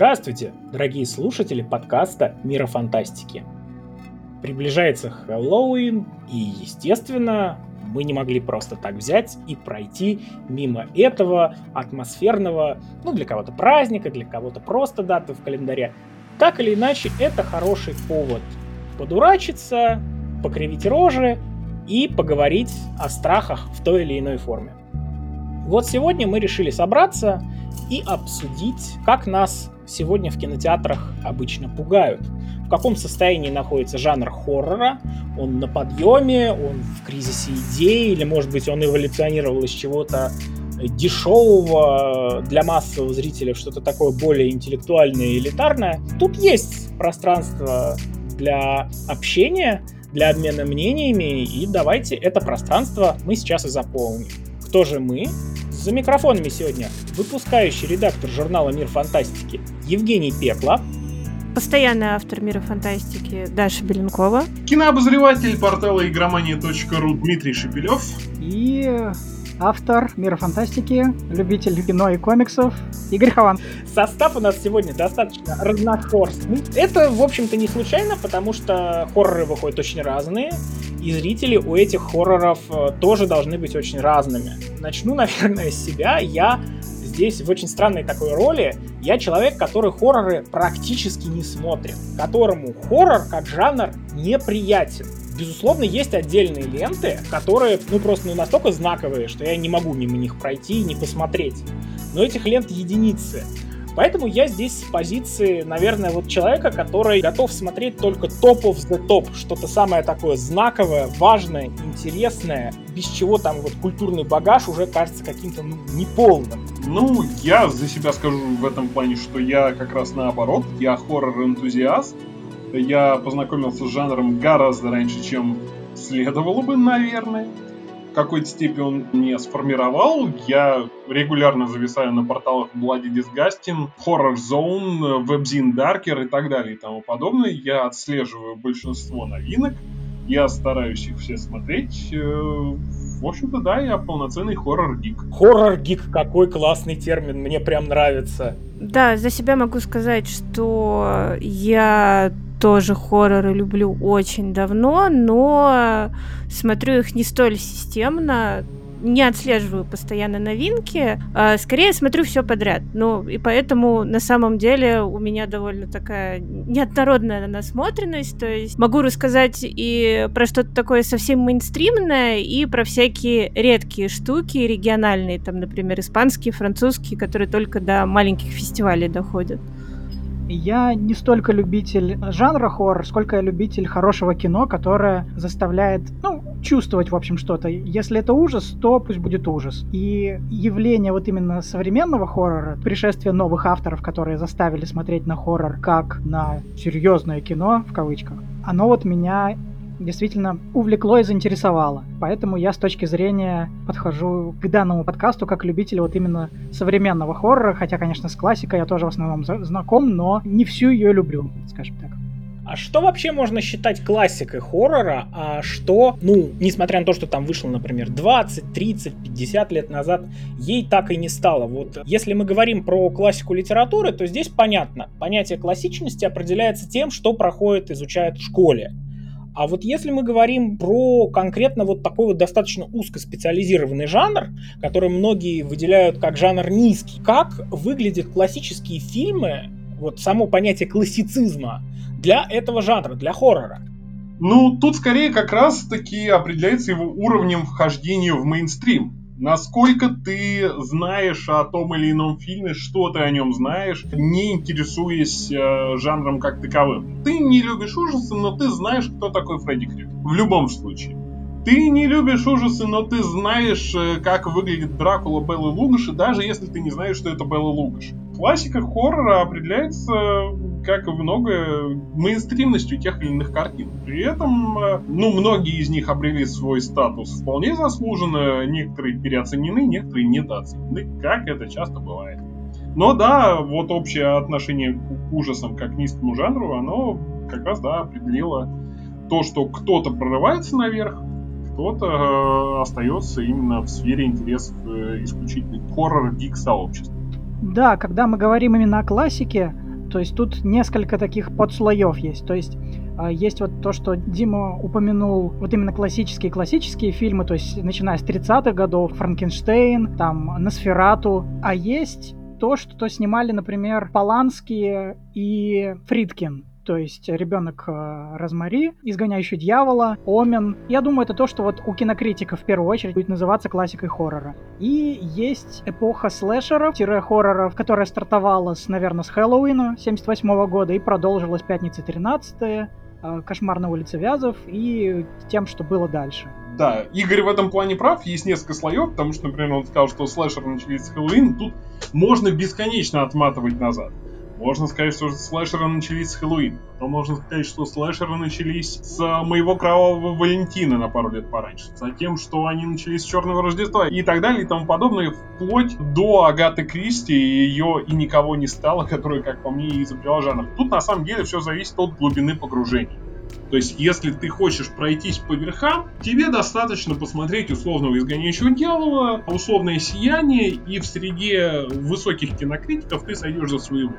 Здравствуйте, дорогие слушатели подкаста «Мира фантастики». Приближается Хэллоуин, и, естественно, мы не могли просто так взять и пройти мимо этого атмосферного, ну, для кого-то праздника, для кого-то просто даты в календаре. Так или иначе, это хороший повод подурачиться, покривить рожи и поговорить о страхах в той или иной форме. Вот сегодня мы решили собраться и обсудить, как нас сегодня в кинотеатрах обычно пугают. В каком состоянии находится жанр хоррора, он на подъеме, он в кризисе идей, или, может быть, он эволюционировал из чего-то дешевого для массового зрителя, что-то такое более интеллектуальное и элитарное. Тут есть пространство для общения, для обмена мнениями, и давайте это пространство мы сейчас и заполним. Кто же мы? За микрофонами сегодня выпускающий редактор журнала «Мир фантастики» Евгений Пекла. Постоянный автор «Мира фантастики» Даша Беленкова. Кинообозреватель портала игромания.ру Дмитрий Шепелев. И автор «Мира фантастики», любитель кино и комиксов Игорь Хован. Состав у нас сегодня достаточно разношерстный. Это, в общем-то, не случайно, потому что хорроры выходят очень разные, и зрители у этих хорроров э, тоже должны быть очень разными. Начну, наверное, с себя. Я здесь в очень странной такой роли. Я человек, который хорроры практически не смотрит, которому хоррор как жанр неприятен. Безусловно, есть отдельные ленты, которые, ну, просто ну, настолько знаковые, что я не могу мимо них пройти и не посмотреть. Но этих лент единицы. Поэтому я здесь с позиции, наверное, вот человека, который готов смотреть только топ of the топ, что-то самое такое знаковое, важное, интересное, без чего там вот культурный багаж уже кажется каким-то ну, неполным. Ну, я за себя скажу в этом плане, что я как раз наоборот, я хоррор-энтузиаст, я познакомился с жанром гораздо раньше, чем следовало бы, наверное в какой-то степени он не сформировал. Я регулярно зависаю на порталах Bloody Disgusting, Horror Zone, WebZine Darker и так далее и тому подобное. Я отслеживаю большинство новинок. Я стараюсь их все смотреть. Э, в общем-то, да, я полноценный хоррор-гик. Хоррор-гик, какой классный термин, мне прям нравится. Да, за себя могу сказать, что я тоже хорроры люблю очень давно, но смотрю их не столь системно, не отслеживаю постоянно новинки, а скорее смотрю все подряд. Ну, и поэтому на самом деле у меня довольно такая неоднородная насмотренность. То есть могу рассказать и про что-то такое совсем мейнстримное, и про всякие редкие штуки региональные, там, например, испанские, французские, которые только до маленьких фестивалей доходят. Я не столько любитель жанра хоррор, сколько я любитель хорошего кино, которое заставляет, ну, чувствовать, в общем, что-то. Если это ужас, то пусть будет ужас. И явление вот именно современного хоррора, пришествие новых авторов, которые заставили смотреть на хоррор как на серьезное кино, в кавычках, оно вот меня действительно увлекло и заинтересовало. Поэтому я с точки зрения подхожу к данному подкасту как любитель вот именно современного хоррора, хотя, конечно, с классикой я тоже в основном знаком, но не всю ее люблю, скажем так. А что вообще можно считать классикой хоррора, а что, ну, несмотря на то, что там вышло, например, 20, 30, 50 лет назад, ей так и не стало. Вот если мы говорим про классику литературы, то здесь понятно. Понятие классичности определяется тем, что проходит, изучают в школе. А вот если мы говорим про конкретно вот такой вот достаточно узкоспециализированный жанр, который многие выделяют как жанр низкий, как выглядят классические фильмы, вот само понятие классицизма для этого жанра, для хоррора? Ну, тут скорее как раз-таки определяется его уровнем вхождения в мейнстрим насколько ты знаешь о том или ином фильме, что ты о нем знаешь, не интересуясь э, жанром как таковым. Ты не любишь ужасы, но ты знаешь, кто такой Фредди Крюгер. В любом случае. Ты не любишь ужасы, но ты знаешь, э, как выглядит Дракула Беллы Лугаши, даже если ты не знаешь, что это Белла Лугаш. Классика хоррора определяется как и много, мейнстримностью тех или иных картин. При этом, э, ну, многие из них обрели свой статус вполне заслуженно, некоторые переоценены, некоторые недооценены, как это часто бывает. Но да, вот общее отношение к ужасам как к низкому жанру, оно как раз, да, определило то, что кто-то прорывается наверх, кто-то э, остается именно в сфере интересов э, исключительно хоррор-гик сообщества. Да, когда мы говорим именно о классике, то есть тут несколько таких подслоев есть. То есть а, есть вот то, что Дима упомянул, вот именно классические-классические фильмы, то есть начиная с 30-х годов, Франкенштейн, там, Носферату, а есть то, что снимали, например, Поланские и Фридкин то есть ребенок э, Розмари, изгоняющий дьявола, Омен. Я думаю, это то, что вот у кинокритиков в первую очередь будет называться классикой хоррора. И есть эпоха слэшеров-хорроров, которая стартовала, с, наверное, с Хэллоуина 78 года и продолжилась пятница 13 э, Кошмар на улице Вязов и тем, что было дальше. Да, Игорь в этом плане прав, есть несколько слоев, потому что, например, он сказал, что слэшеры начались с Хэллоуина, тут можно бесконечно отматывать назад. Можно сказать, что слэшеры начались с Хэллоуина. То можно сказать, что слэшеры начались с моего кровавого Валентина на пару лет пораньше. Затем, что они начались с Черного Рождества и так далее и тому подобное, вплоть до Агаты Кристи и ее «И никого не стало», которая, как по мне, и изобрела жанр. Тут на самом деле все зависит от глубины погружения. То есть, если ты хочешь пройтись по верхам, тебе достаточно посмотреть условного изгоняющего дьявола, условное сияние, и в среде высоких кинокритиков ты сойдешь за своего.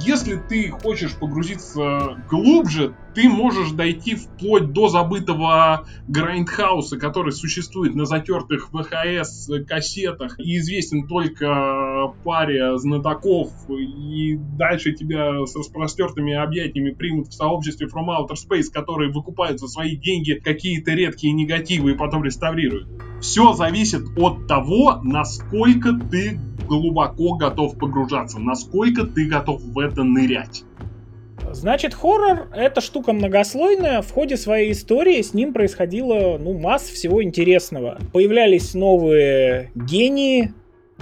Если ты хочешь погрузиться глубже, ты можешь дойти вплоть до забытого Грайндхауса, который существует на затертых VHS кассетах и известен только паре знатоков, и дальше тебя с распростертыми объятиями примут в сообществе From Outer Space, которые выкупают за свои деньги какие-то редкие негативы и потом реставрируют. Все зависит от того, насколько ты глубоко готов погружаться, насколько ты готов в это нырять. Значит, хоррор — это штука многослойная. В ходе своей истории с ним происходило, ну, масса всего интересного. Появлялись новые гении,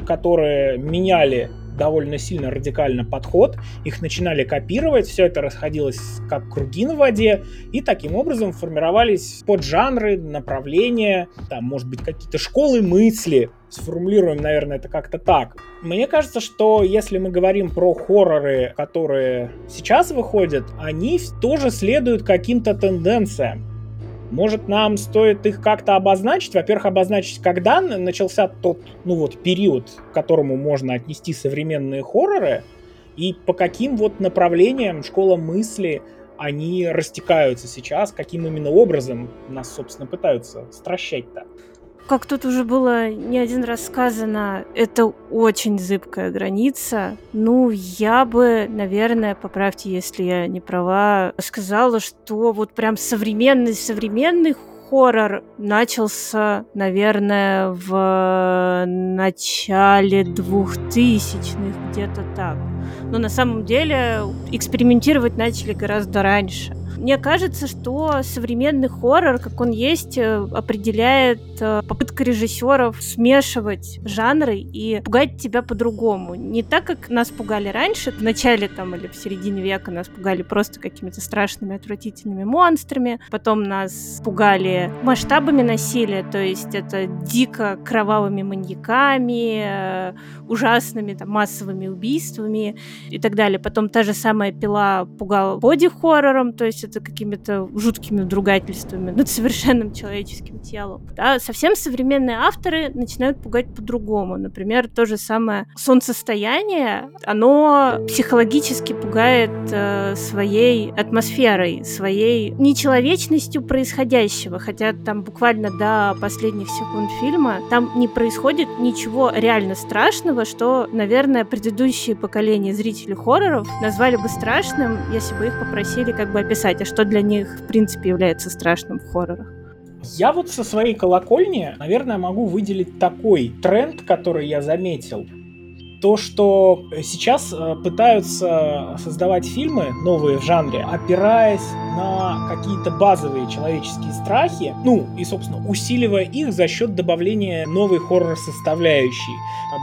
которые меняли довольно сильно радикально подход, их начинали копировать, все это расходилось как круги на воде, и таким образом формировались поджанры, направления, там, может быть, какие-то школы мысли, сформулируем, наверное, это как-то так. Мне кажется, что если мы говорим про хорроры, которые сейчас выходят, они тоже следуют каким-то тенденциям. Может, нам стоит их как-то обозначить? Во-первых, обозначить, когда начался тот, ну вот, период, к которому можно отнести современные хорроры, и по каким вот направлениям школа мысли они растекаются сейчас, каким именно образом нас, собственно, пытаются стращать-то. Как тут уже было не один раз сказано, это очень зыбкая граница. Ну, я бы, наверное, поправьте, если я не права, сказала, что вот прям современный-современный хоррор начался, наверное, в начале двухтысячных, где-то так. Но на самом деле экспериментировать начали гораздо раньше. Мне кажется, что современный хоррор, как он есть, э, определяет э, попытка режиссеров смешивать жанры и пугать тебя по-другому. Не так, как нас пугали раньше, в начале там или в середине века нас пугали просто какими-то страшными, отвратительными монстрами, потом нас пугали масштабами насилия, то есть это дико кровавыми маньяками, э, ужасными там массовыми убийствами и так далее. Потом та же самая пила пугала боди-хоррором, то есть это какими-то жуткими другательствами над совершенным человеческим телом. Да, совсем современные авторы начинают пугать по-другому. Например, то же самое солнцестояние, оно психологически пугает э, своей атмосферой, своей нечеловечностью происходящего, хотя там буквально до последних секунд фильма там не происходит ничего реально страшного, что, наверное, предыдущие поколения зрителей хорроров назвали бы страшным, если бы их попросили как бы описать сказать, а что для них, в принципе, является страшным в хоррорах? Я вот со своей колокольни, наверное, могу выделить такой тренд, который я заметил то, что сейчас э, пытаются создавать фильмы новые в жанре, опираясь на какие-то базовые человеческие страхи, ну и, собственно, усиливая их за счет добавления новой хоррор-составляющей.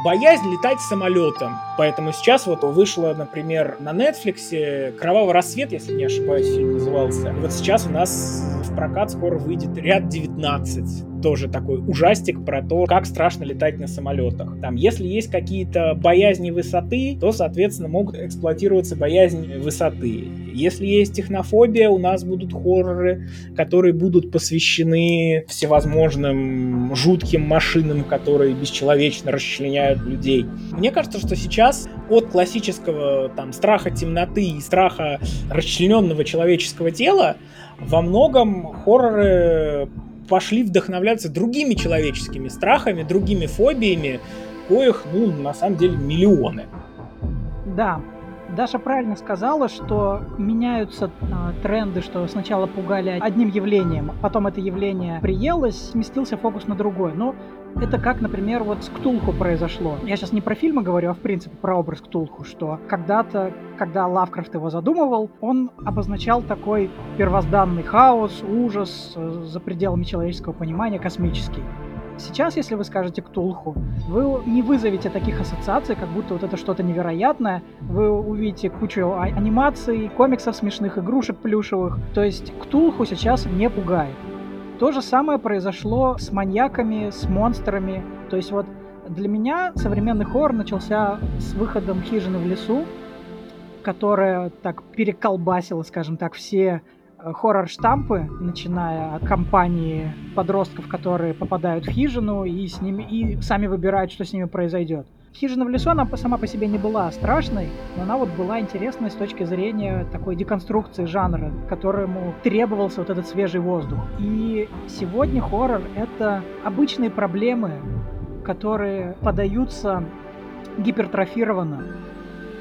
Боязнь летать самолетом. Поэтому сейчас вот вышло, например, на Netflix «Кровавый рассвет», если не ошибаюсь, фильм назывался. И вот сейчас у нас в прокат скоро выйдет ряд 19 тоже такой ужастик про то, как страшно летать на самолетах. Там, если есть какие-то боязни высоты, то, соответственно, могут эксплуатироваться боязни высоты. Если есть технофобия, у нас будут хорроры, которые будут посвящены всевозможным жутким машинам, которые бесчеловечно расчленяют людей. Мне кажется, что сейчас от классического там страха темноты и страха расчлененного человеческого тела во многом хорроры пошли вдохновляться другими человеческими страхами, другими фобиями, коих, ну, на самом деле, миллионы. Да, Даша правильно сказала, что меняются э, тренды, что сначала пугали одним явлением, потом это явление приелось, сместился фокус на другое. Но это как, например, вот с Ктулху произошло. Я сейчас не про фильмы говорю, а в принципе про образ Ктулху, что когда-то, когда Лавкрафт его задумывал, он обозначал такой первозданный хаос, ужас э, за пределами человеческого понимания, космический. Сейчас, если вы скажете Ктулху, вы не вызовете таких ассоциаций, как будто вот это что-то невероятное. Вы увидите кучу а- анимаций, комиксов смешных, игрушек плюшевых. То есть Ктулху сейчас не пугает. То же самое произошло с маньяками, с монстрами. То есть вот для меня современный хоррор начался с выходом «Хижины в лесу», которая так переколбасила, скажем так, все хоррор-штампы, начиная от компании подростков, которые попадают в хижину и с ними и сами выбирают, что с ними произойдет. Хижина в лесу, она сама по себе не была страшной, но она вот была интересной с точки зрения такой деконструкции жанра, которому требовался вот этот свежий воздух. И сегодня хоррор — это обычные проблемы, которые подаются гипертрофированно,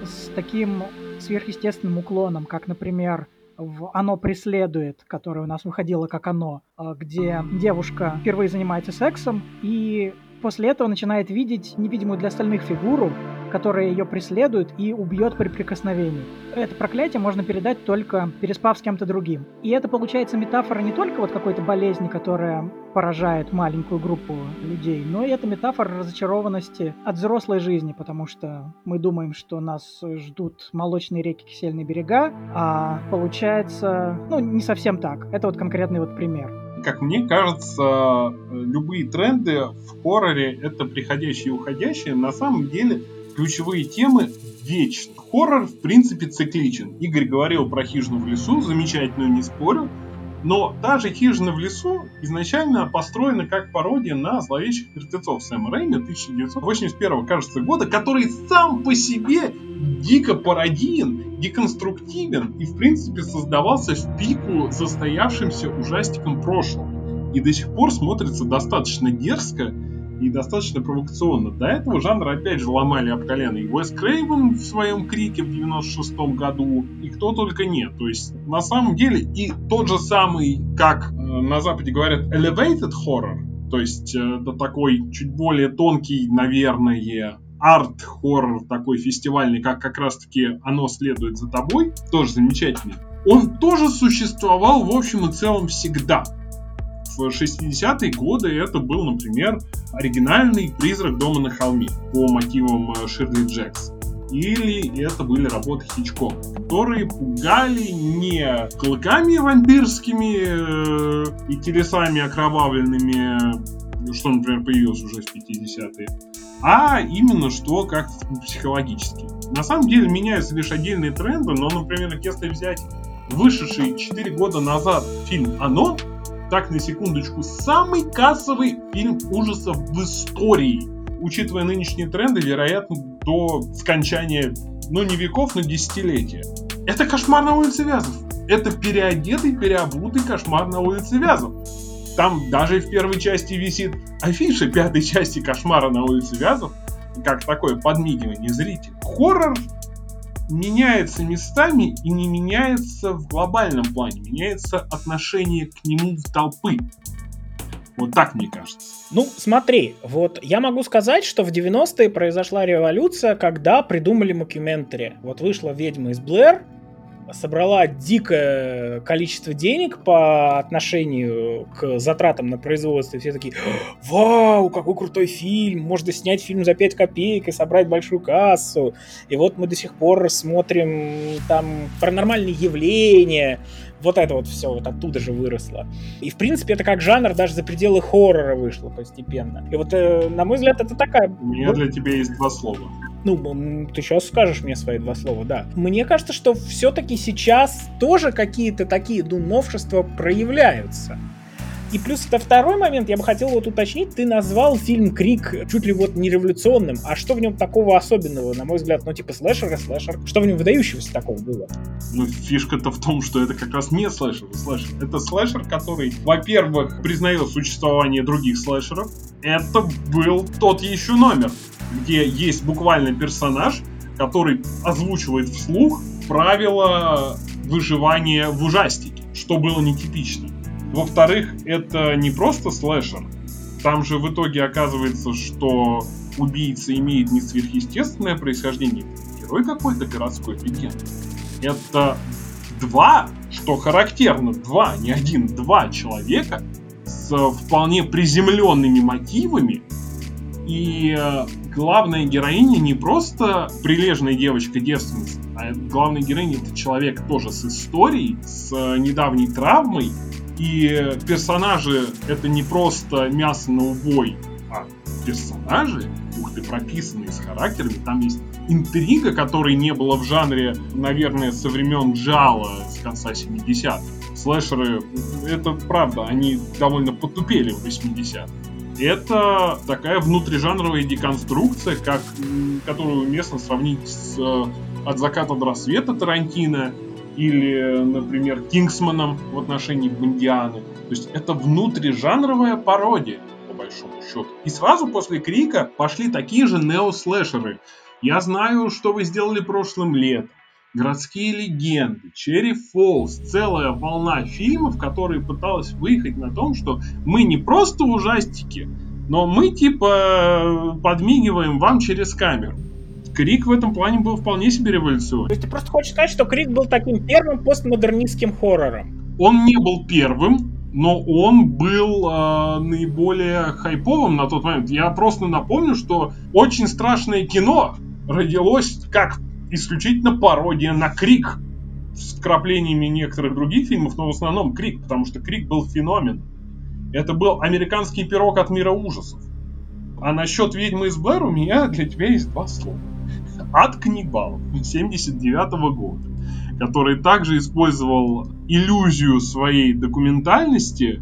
с таким сверхъестественным уклоном, как, например, в «Оно преследует», которое у нас выходило как «Оно», а, где девушка впервые занимается сексом, и после этого начинает видеть невидимую для остальных фигуру, которая ее преследует и убьет при прикосновении. Это проклятие можно передать только переспав с кем-то другим. И это получается метафора не только вот какой-то болезни, которая поражает маленькую группу людей, но и это метафора разочарованности от взрослой жизни, потому что мы думаем, что нас ждут молочные реки, кисельные берега, а получается, ну, не совсем так. Это вот конкретный вот пример как мне кажется, любые тренды в хорроре это приходящие и уходящие. На самом деле ключевые темы вечны. Хоррор, в принципе, цикличен. Игорь говорил про хижину в лесу, замечательную, не спорю. Но та же «Хижина в лесу» изначально построена как пародия на «Зловещих мертвецов» Сэма Рэйми 1981, кажется, года, который сам по себе дико пародиен, деконструктивен и, в принципе, создавался в пику застоявшимся ужастиком прошлого. И до сих пор смотрится достаточно дерзко и достаточно провокационно. До этого жанр опять же ломали об колено и Уэс Крейвен в своем крике в 96 году, и кто только нет. То есть на самом деле и тот же самый, как э, на Западе говорят, elevated horror, то есть э, это такой чуть более тонкий, наверное, арт-хоррор такой фестивальный, как как раз-таки «Оно следует за тобой», тоже замечательный, он тоже существовал в общем и целом всегда в 60-е годы это был, например, оригинальный «Призрак дома на холме» по мотивам э, Ширли Джекс. Или это были работы Хичкок, которые пугали не клыками вампирскими э, и телесами окровавленными, что, например, появилось уже в 50-е, а именно что как психологически. На самом деле меняются лишь отдельные тренды, но, например, если взять вышедший 4 года назад фильм «Оно», так, на секундочку, самый кассовый фильм ужасов в истории. Учитывая нынешние тренды, вероятно, до скончания, ну не веков, но десятилетия. Это кошмар на улице Вязов. Это переодетый, переобутый кошмар на улице Вязов. Там даже в первой части висит афиша пятой части кошмара на улице Вязов, как такое подмигивание зрителя. Хоррор меняется местами и не меняется в глобальном плане. Меняется отношение к нему в толпы. Вот так мне кажется. Ну, смотри, вот я могу сказать, что в 90-е произошла революция, когда придумали мокюментари. Вот вышла «Ведьма из Блэр», собрала дикое количество денег по отношению к затратам на производство. все такие, вау, какой крутой фильм, можно снять фильм за 5 копеек и собрать большую кассу. И вот мы до сих пор смотрим там паранормальные явления, вот это вот все вот оттуда же выросло. И, в принципе, это как жанр даже за пределы хоррора вышло постепенно. И вот, э, на мой взгляд, это такая... У меня для тебя есть два слова. Ну, ты сейчас скажешь мне свои два слова, да. Мне кажется, что все-таки сейчас тоже какие-то такие, ну, новшества проявляются. И плюс это второй момент, я бы хотел вот уточнить, ты назвал фильм «Крик» чуть ли вот не революционным, а что в нем такого особенного, на мой взгляд, ну типа слэшер и слэшер, что в нем выдающегося такого было? Ну, фишка-то в том, что это как раз не слэшер, слэшер. Это слэшер, который, во-первых, признает существование других слэшеров. Это был тот еще номер, где есть буквально персонаж, который озвучивает вслух правила выживания в ужастике, что было нетипично. Во-вторых, это не просто слэшер. Там же в итоге оказывается, что убийца имеет не сверхъестественное происхождение, герой какой-то городской легенды. Это два, что характерно, два, не один, два человека с вполне приземленными мотивами. И э, главная героиня не просто прилежная девочка-девственница, а главная героиня это человек тоже с историей, с э, недавней травмой, и персонажи это не просто мясо на убой, а персонажи, ух ты, прописанные с характерами. Там есть интрига, которой не было в жанре, наверное, со времен Джала с конца 70-х. Слэшеры, это правда, они довольно потупели в 80-х. Это такая внутрижанровая деконструкция, как, которую уместно сравнить с «От заката до рассвета» Тарантино или, например, Кингсманом в отношении Бондианы. То есть это внутрижанровая пародия, по большому счету. И сразу после Крика пошли такие же неослэшеры. Я знаю, что вы сделали прошлым летом. Городские легенды, Черри Фолз, целая волна фильмов, которые пыталась выехать на том, что мы не просто ужастики, но мы типа подмигиваем вам через камеру. Крик в этом плане был вполне себе революционным. То есть ты просто хочешь сказать, что Крик был таким первым постмодернистским хоррором? Он не был первым, но он был э, наиболее хайповым на тот момент. Я просто напомню, что очень страшное кино родилось как исключительно пародия на Крик с вкраплениями некоторых других фильмов, но в основном Крик, потому что Крик был феномен. Это был американский пирог от мира ужасов. А насчет ведьмы из Блэр у меня для тебя есть два слова. Ад каннибалов 79 года, который также использовал иллюзию своей документальности,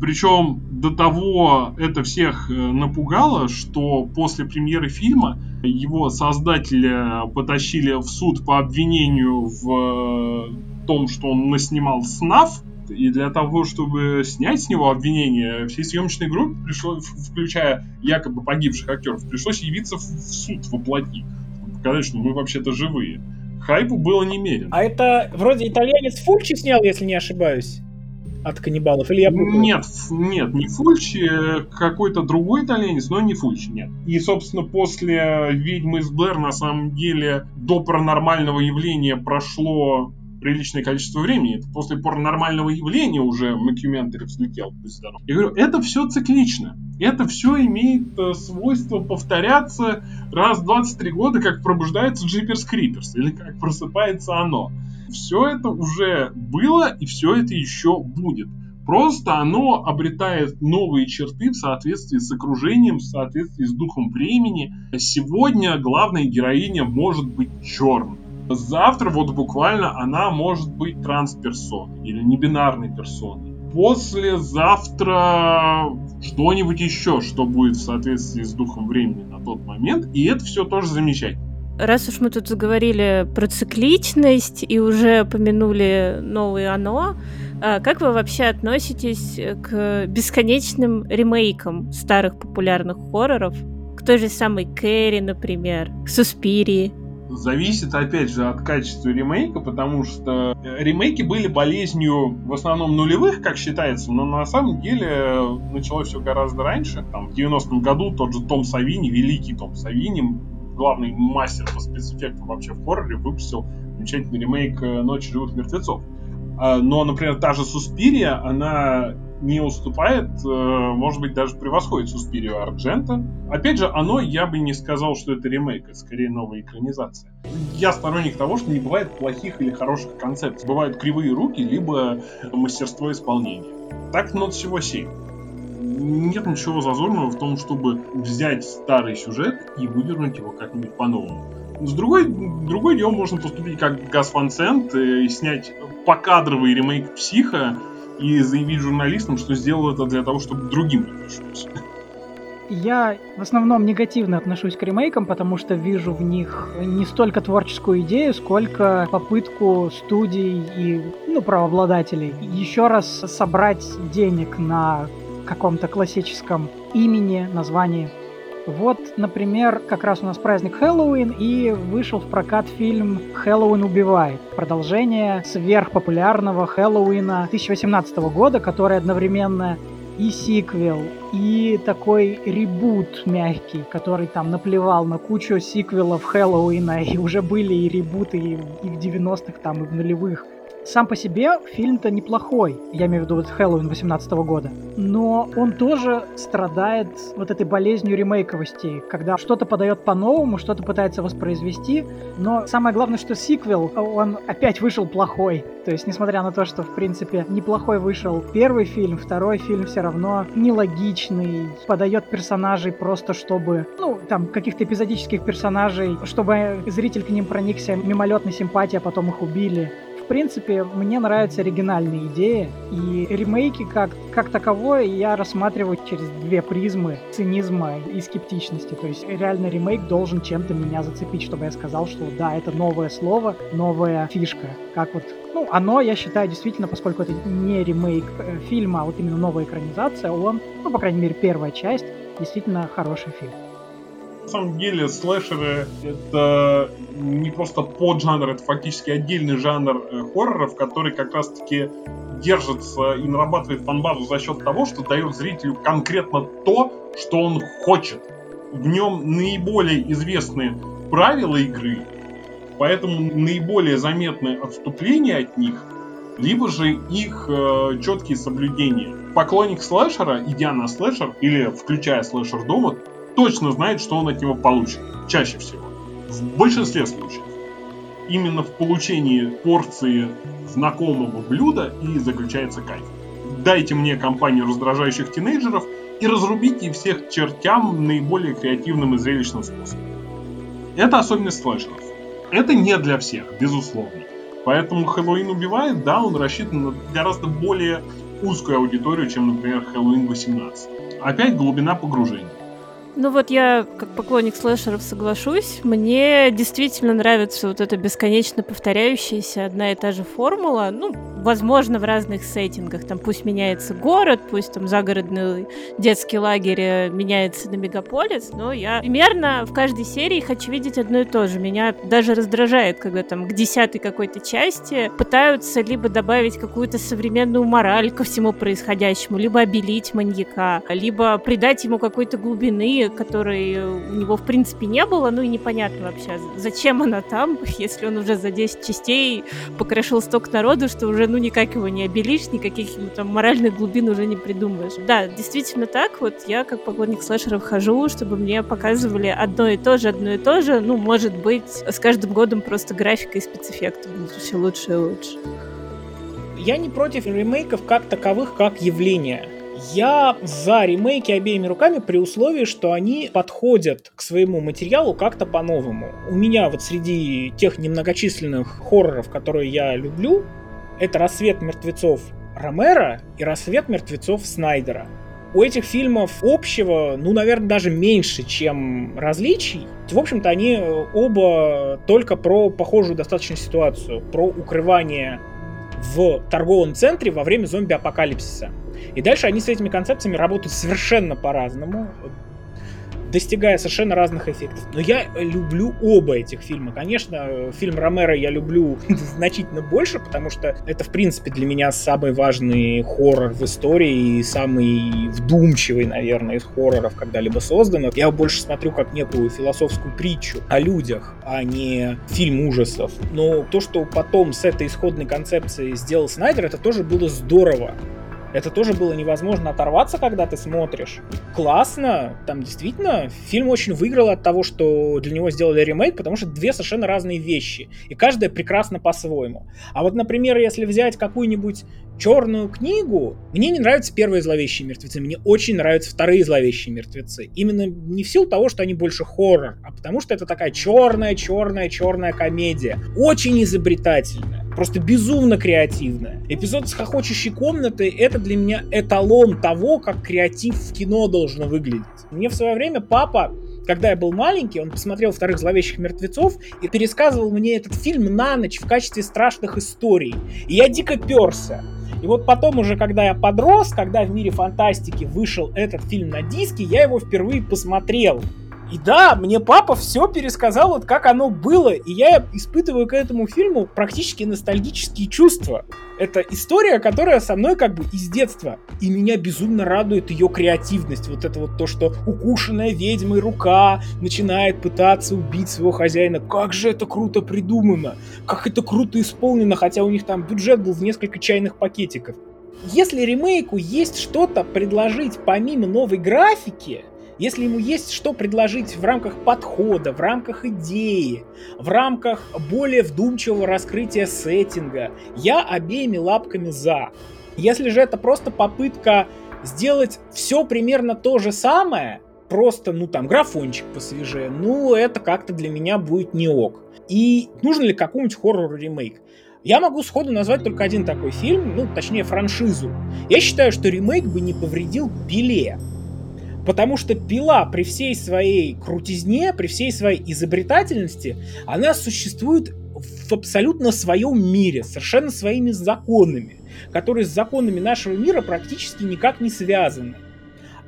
причем до того это всех э, напугало, что после премьеры фильма его создателя потащили в суд по обвинению в э, том, что он наснимал СНАФ, и для того, чтобы снять с него обвинение, всей съемочной группе, пришлось, включая якобы погибших актеров, пришлось явиться в суд воплоти показать, что мы вообще-то живые. Хайпу было немерено. А это вроде итальянец Фульчи снял, если не ошибаюсь? От каннибалов, или я путаю? Нет, нет, не Фульчи, какой-то другой итальянец, но не Фульчи, нет. И, собственно, после «Ведьмы из Блэр» на самом деле до паранормального явления прошло приличное количество времени. Это после паранормального явления уже Макюментари взлетел. Я говорю, это все циклично. Это все имеет э, свойство повторяться раз в 23 года, как пробуждается Джиперс Криперс, или как просыпается оно. Все это уже было, и все это еще будет. Просто оно обретает новые черты в соответствии с окружением, в соответствии с духом времени. Сегодня главная героиня может быть черной. Завтра вот буквально она может быть трансперсоной или небинарной персоной. Послезавтра что-нибудь еще, что будет в соответствии с духом времени на тот момент. И это все тоже замечательно. Раз уж мы тут заговорили про цикличность и уже помянули новое оно, а как вы вообще относитесь к бесконечным ремейкам старых популярных хорроров? К той же самой Кэрри, например, к Суспирии? Зависит, опять же, от качества ремейка, потому что э, ремейки были болезнью в основном нулевых, как считается, но на самом деле началось все гораздо раньше. Там, в 90-м году тот же Том Савини, великий Том Савини, главный мастер по спецэффектам вообще в хорроре, выпустил замечательный ремейк э, «Ночи живых мертвецов». А, но, например, та же Суспирия, она не уступает, э, может быть, даже превосходит Суспирию Арджента. Опять же, оно, я бы не сказал, что это ремейк, это скорее новая экранизация. Я сторонник того, что не бывает плохих или хороших концепций. Бывают кривые руки, либо мастерство исполнения. Так нот всего 7. нет ничего зазорного в том, чтобы взять старый сюжет и вывернуть его как-нибудь по-новому. С другой, другой дело можно поступить как Газ Ван Сент и снять покадровый ремейк Психа и заявить журналистам, что сделал это для того, чтобы другим не пришлось. Я в основном негативно отношусь к ремейкам, потому что вижу в них не столько творческую идею, сколько попытку студий и ну, правообладателей еще раз собрать денег на каком-то классическом имени, названии. Вот, например, как раз у нас праздник Хэллоуин, и вышел в прокат фильм «Хэллоуин убивает». Продолжение сверхпопулярного Хэллоуина 2018 года, который одновременно и сиквел, и такой ребут мягкий, который там наплевал на кучу сиквелов Хэллоуина, и уже были и ребуты и, в 90-х, там, и в нулевых. Сам по себе фильм-то неплохой, я имею в виду вот Хэллоуин 18 года, но он тоже страдает вот этой болезнью ремейковости, когда что-то подает по-новому, что-то пытается воспроизвести, но самое главное, что сиквел, он опять вышел плохой. То есть, несмотря на то, что, в принципе, неплохой вышел первый фильм, второй фильм все равно нелогичный, подает персонажей просто чтобы, ну, там, каких-то эпизодических персонажей, чтобы зритель к ним проникся мимолетной симпатией, а потом их убили принципе, мне нравятся оригинальные идеи, и ремейки как, как таковое я рассматриваю через две призмы цинизма и скептичности. То есть реально ремейк должен чем-то меня зацепить, чтобы я сказал, что да, это новое слово, новая фишка. Как вот ну, оно, я считаю, действительно, поскольку это не ремейк э, фильма, а вот именно новая экранизация, он, ну, по крайней мере, первая часть, действительно хороший фильм. На самом деле, слэшеры — это не просто поджанр, это фактически отдельный жанр э, хорроров, который как раз-таки держится и нарабатывает фанбазу за счет того, что дает зрителю конкретно то, что он хочет. В нем наиболее известны правила игры, поэтому наиболее заметны отступления от них, либо же их э, четкие соблюдения. Поклонник слэшера, идя на слэшер или включая слэшер дома, точно знает, что он от него получит. Чаще всего. В большинстве случаев. Именно в получении порции знакомого блюда и заключается кайф. Дайте мне компанию раздражающих тинейджеров и разрубите всех чертям наиболее креативным и зрелищным способом. Это особенность слэшеров. Это не для всех, безусловно. Поэтому Хэллоуин убивает, да, он рассчитан на гораздо более узкую аудиторию, чем, например, Хэллоуин 18. Опять глубина погружения. Ну вот я, как поклонник слэшеров, соглашусь. Мне действительно нравится вот эта бесконечно повторяющаяся одна и та же формула. Ну, возможно, в разных сеттингах. Там пусть меняется город, пусть там загородный детский лагерь э, меняется на мегаполис, но я примерно в каждой серии хочу видеть одно и то же. Меня даже раздражает, когда там к десятой какой-то части пытаются либо добавить какую-то современную мораль ко всему происходящему, либо обелить маньяка, либо придать ему какой-то глубины, которой у него, в принципе, не было, ну и непонятно вообще, зачем она там, если он уже за 10 частей покрошил столько народу, что уже, ну, никак его не обелишь, никаких ему там моральных глубин уже не придумаешь. Да, действительно так, вот я как поклонник слэшеров хожу, чтобы мне показывали одно и то же, одно и то же, ну, может быть, с каждым годом просто графика и спецэффекты будут все лучше и лучше. Я не против ремейков как таковых, как явления. Я за ремейки обеими руками при условии, что они подходят к своему материалу как-то по-новому. У меня вот среди тех немногочисленных хорроров, которые я люблю, это «Рассвет мертвецов» Ромера и «Рассвет мертвецов» Снайдера. У этих фильмов общего, ну, наверное, даже меньше, чем различий. В общем-то, они оба только про похожую достаточно ситуацию, про укрывание в торговом центре во время зомби-апокалипсиса. И дальше они с этими концепциями работают совершенно по-разному достигая совершенно разных эффектов. Но я люблю оба этих фильма. Конечно, фильм Ромеро я люблю значительно больше, потому что это, в принципе, для меня самый важный хоррор в истории и самый вдумчивый, наверное, из хорроров, когда-либо созданных. Я больше смотрю как некую философскую притчу о людях, а не фильм ужасов. Но то, что потом с этой исходной концепцией сделал Снайдер, это тоже было здорово Это тоже было невозможно оторваться, когда ты смотришь. Классно, там действительно фильм очень выиграл от того, что для него сделали ремейк, потому что две совершенно разные вещи, и каждая прекрасна по-своему. А вот, например, если взять какую-нибудь черную книгу, мне не нравятся первые зловещие мертвецы, мне очень нравятся вторые зловещие мертвецы. Именно не в силу того, что они больше хоррор, а потому что это такая черная, черная, черная комедия. Очень изобретательная просто безумно креативная. Эпизод с хохочущей комнаты — это для меня эталон того, как креатив в кино должен выглядеть. Мне в свое время папа когда я был маленький, он посмотрел «Вторых зловещих мертвецов» и пересказывал мне этот фильм на ночь в качестве страшных историй. И я дико перся. И вот потом уже, когда я подрос, когда в мире фантастики вышел этот фильм на диске, я его впервые посмотрел. И да, мне папа все пересказал, вот как оно было, и я испытываю к этому фильму практически ностальгические чувства. Это история, которая со мной как бы из детства. И меня безумно радует ее креативность. Вот это вот то, что укушенная ведьмой рука начинает пытаться убить своего хозяина. Как же это круто придумано! Как это круто исполнено, хотя у них там бюджет был в несколько чайных пакетиков. Если ремейку есть что-то предложить помимо новой графики, если ему есть что предложить в рамках подхода, в рамках идеи, в рамках более вдумчивого раскрытия сеттинга, я обеими лапками за. Если же это просто попытка сделать все примерно то же самое, просто, ну там, графончик посвежее, ну это как-то для меня будет не ок. И нужен ли какой-нибудь хоррор-ремейк? Я могу сходу назвать только один такой фильм, ну, точнее, франшизу. Я считаю, что ремейк бы не повредил Пиле. Потому что пила при всей своей крутизне, при всей своей изобретательности, она существует в абсолютно своем мире, совершенно своими законами, которые с законами нашего мира практически никак не связаны.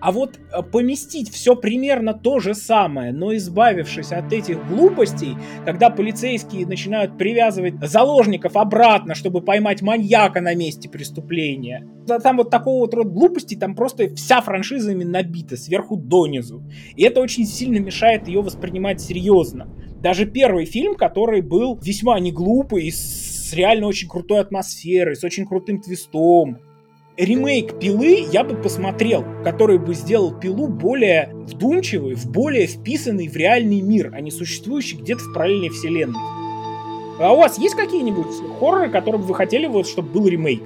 А вот э, поместить все примерно то же самое, но избавившись от этих глупостей, когда полицейские начинают привязывать заложников обратно, чтобы поймать маньяка на месте преступления. Там вот такого вот рода глупостей, там просто вся франшиза ими набита, сверху донизу. И это очень сильно мешает ее воспринимать серьезно. Даже первый фильм, который был весьма не глупый, с реально очень крутой атмосферой, с очень крутым твистом, ремейк пилы я бы посмотрел, который бы сделал пилу более вдумчивой, в более вписанный в реальный мир, а не существующий где-то в параллельной вселенной. А у вас есть какие-нибудь хорроры, которые бы вы хотели, вот, чтобы был ремейк?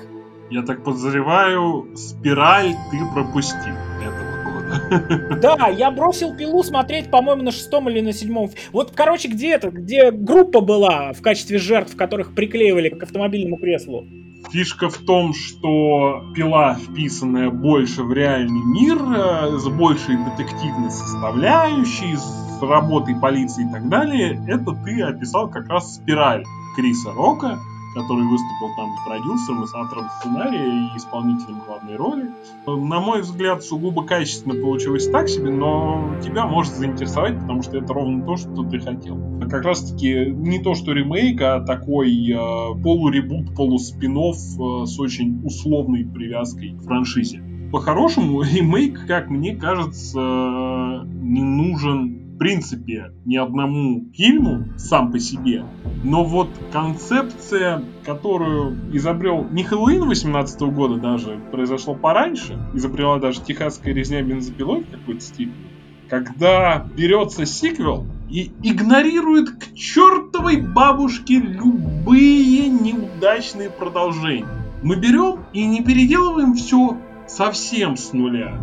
Я так подозреваю, спираль ты пропустил этого года. Да, я бросил пилу смотреть, по-моему, на шестом или на седьмом. Вот, короче, где это, где группа была в качестве жертв, которых приклеивали к автомобильному креслу. Фишка в том, что пила, вписанная больше в реальный мир, э, с большей детективной составляющей, с работой полиции и так далее, это ты описал как раз спираль Криса Рока, который выступил там продюсером и автором сценария и исполнителем главной роли. На мой взгляд, сугубо качественно получилось так себе, но тебя может заинтересовать, потому что это ровно то, что ты хотел. Как раз таки не то, что ремейк, а такой э, полуребут, полуспинов э, с очень условной привязкой к франшизе. По-хорошему, ремейк, как мне кажется, не нужен принципе ни одному фильму сам по себе, но вот концепция, которую изобрел не Хэллоуин 18 года даже, произошло пораньше, изобрела даже техасская резня бензопилой в какой-то степени, когда берется сиквел и игнорирует к чертовой бабушке любые неудачные продолжения. Мы берем и не переделываем все совсем с нуля,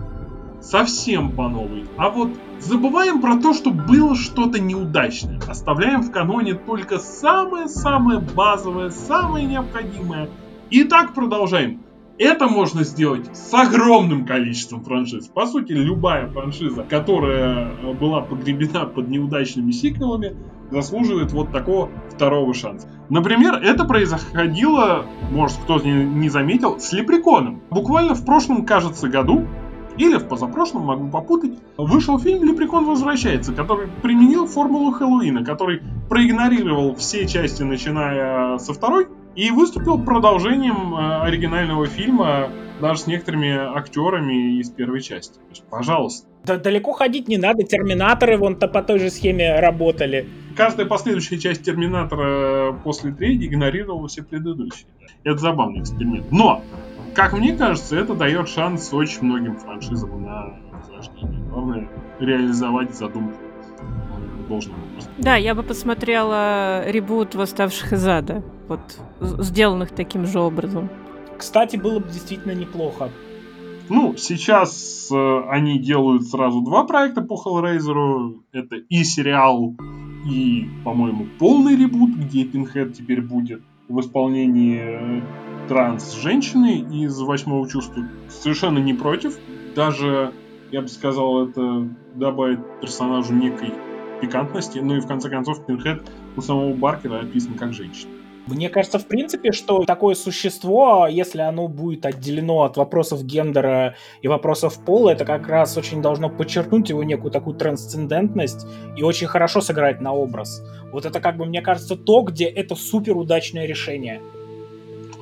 совсем по новой, а вот Забываем про то, что было что-то неудачное. Оставляем в каноне только самое-самое базовое, самое необходимое. И так продолжаем. Это можно сделать с огромным количеством франшиз. По сути, любая франшиза, которая э, была погребена под неудачными сиквелами, заслуживает вот такого второго шанса. Например, это происходило, может кто-то не заметил, с Лепреконом. Буквально в прошлом, кажется, году или в позапрошлом, могу попутать, вышел фильм «Лепрекон возвращается», который применил формулу Хэллоуина, который проигнорировал все части, начиная со второй, и выступил продолжением э, оригинального фильма даже с некоторыми актерами из первой части. Пожалуйста. Да далеко ходить не надо, терминаторы вон то по той же схеме работали. Каждая последующая часть терминатора после третьей игнорировала все предыдущие. Это забавный эксперимент. Но как мне кажется, это дает шанс очень многим франшизам на возрождение. Главное реализовать задумку должным образом. Да, я бы посмотрела ребут «Восставших из ада», вот, сделанных таким же образом. Кстати, было бы действительно неплохо. Ну, сейчас э, они делают сразу два проекта по Hellraiser. Это и сериал, и, по-моему, полный ребут, где Пинхед теперь будет в исполнении э, транс-женщины из «Восьмого чувства». Совершенно не против. Даже, я бы сказал, это добавит персонажу некой пикантности. Ну и в конце концов, Пинхед у самого Баркера описан как женщина. Мне кажется, в принципе, что такое существо, если оно будет отделено от вопросов гендера и вопросов пола, это как раз очень должно подчеркнуть его некую такую трансцендентность и очень хорошо сыграть на образ. Вот это как бы, мне кажется, то, где это супер удачное решение.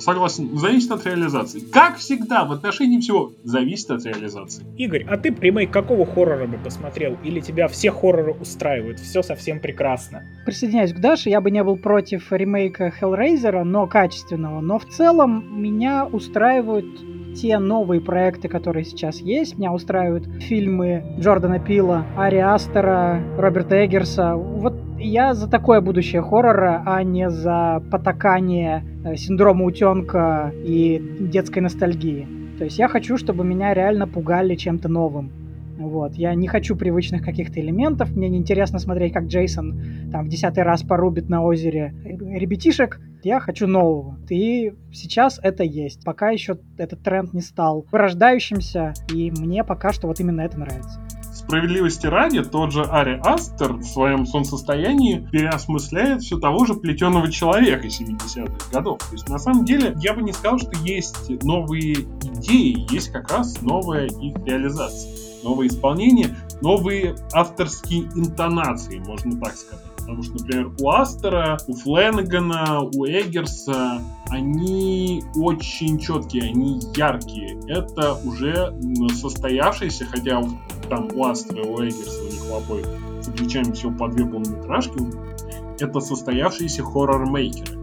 Согласен, зависит от реализации. Как всегда, в отношении всего зависит от реализации. Игорь, а ты ремейк какого хоррора бы посмотрел? Или тебя все хорроры устраивают? Все совсем прекрасно. Присоединяюсь к Даше, я бы не был против ремейка Hellraiser, но качественного. Но в целом меня устраивают те новые проекты, которые сейчас есть. Меня устраивают фильмы Джордана Пила, Ари Астера, Роберта Эггерса. Вот я за такое будущее хоррора, а не за потакание э, синдрома утенка и детской ностальгии. То есть я хочу, чтобы меня реально пугали чем-то новым. Вот. Я не хочу привычных каких-то элементов. Мне неинтересно смотреть, как Джейсон там в десятый раз порубит на озере ребятишек. Я хочу нового. И сейчас это есть. Пока еще этот тренд не стал вырождающимся, и мне пока что вот именно это нравится. Справедливости ради, тот же Ари Астер в своем солнцестоянии переосмысляет все того же плетеного человека 70-х годов. То есть, на самом деле, я бы не сказал, что есть новые идеи, есть как раз новая их реализация, новое исполнение, новые авторские интонации, можно так сказать. Потому что, например, у Астера, у Фленнегана, у Эггерса они очень четкие, они яркие. Это уже состоявшиеся, хотя там у Астера, у Эггерса, у них в обоих плечами всего по две полнометражки, это состоявшиеся хоррор-мейкеры.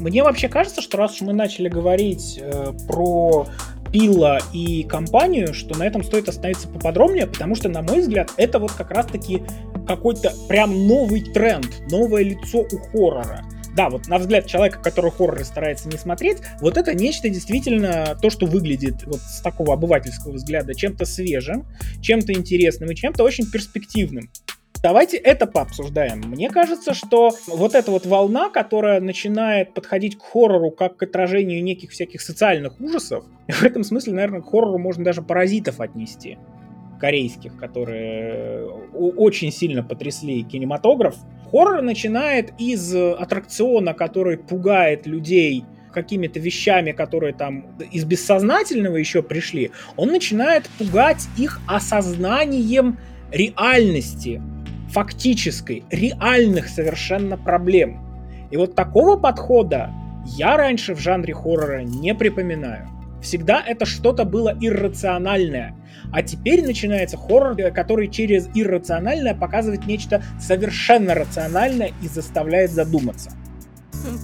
Мне вообще кажется, что раз уж мы начали говорить э, про Пила и компанию, что на этом стоит остановиться поподробнее, потому что, на мой взгляд, это вот как раз-таки какой-то прям новый тренд, новое лицо у хоррора. Да, вот на взгляд человека, который хорроры старается не смотреть, вот это нечто действительно то, что выглядит вот с такого обывательского взгляда чем-то свежим, чем-то интересным и чем-то очень перспективным. Давайте это пообсуждаем. Мне кажется, что вот эта вот волна, которая начинает подходить к хоррору как к отражению неких всяких социальных ужасов, в этом смысле, наверное, к хоррору можно даже паразитов отнести корейских, которые очень сильно потрясли кинематограф. Хоррор начинает из аттракциона, который пугает людей какими-то вещами, которые там из бессознательного еще пришли, он начинает пугать их осознанием реальности, фактической, реальных совершенно проблем. И вот такого подхода я раньше в жанре хоррора не припоминаю. Всегда это что-то было иррациональное. А теперь начинается хоррор, который через иррациональное показывает нечто совершенно рациональное и заставляет задуматься.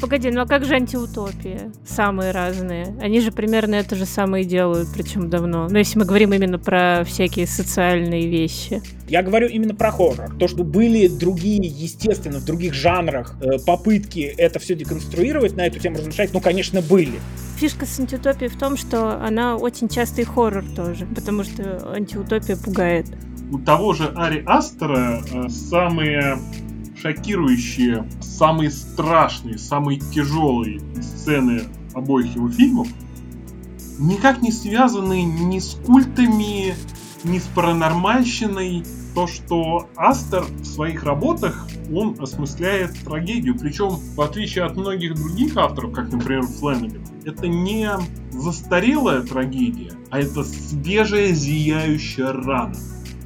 Погоди, ну а как же антиутопия? Самые разные. Они же примерно это же самое делают, причем давно. Ну, если мы говорим именно про всякие социальные вещи. Я говорю именно про хоррор. То, что были другие, естественно, в других жанрах э, попытки это все деконструировать, на эту тему размышлять, ну, конечно, были. Фишка с антиутопией в том, что она очень часто и хоррор тоже, потому что антиутопия пугает. У того же Ари Астера э, самые шокирующие, самые страшные, самые тяжелые сцены обоих его фильмов никак не связаны ни с культами, ни с паранормальщиной. То, что Астер в своих работах, он осмысляет трагедию. Причем, в отличие от многих других авторов, как, например, Фленнеган, это не застарелая трагедия, а это свежая зияющая рана.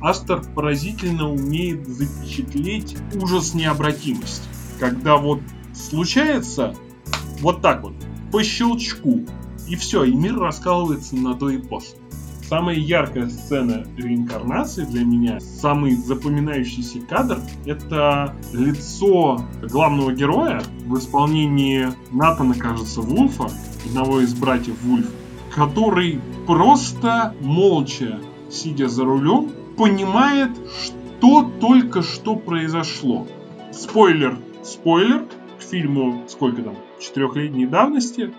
Астер поразительно умеет запечатлеть ужас необратимости. Когда вот случается вот так вот, по щелчку, и все, и мир раскалывается на до и после. Самая яркая сцена реинкарнации для меня, самый запоминающийся кадр, это лицо главного героя в исполнении Натана, кажется, Вулфа, одного из братьев Вульф, который просто молча, сидя за рулем, понимает, что только что произошло. Спойлер, спойлер к фильму, сколько там, четырехлетней давности,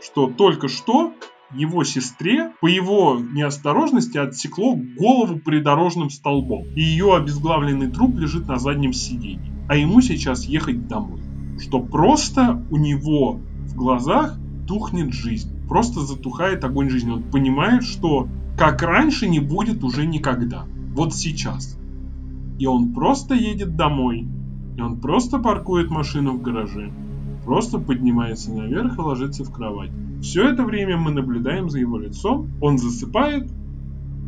что только что его сестре по его неосторожности отсекло голову придорожным столбом. И ее обезглавленный труп лежит на заднем сиденье. А ему сейчас ехать домой. Что просто у него в глазах тухнет жизнь. Просто затухает огонь жизни. Он понимает, что как раньше не будет уже никогда. Вот сейчас. И он просто едет домой. И он просто паркует машину в гараже. Просто поднимается наверх и ложится в кровать. Все это время мы наблюдаем за его лицом. Он засыпает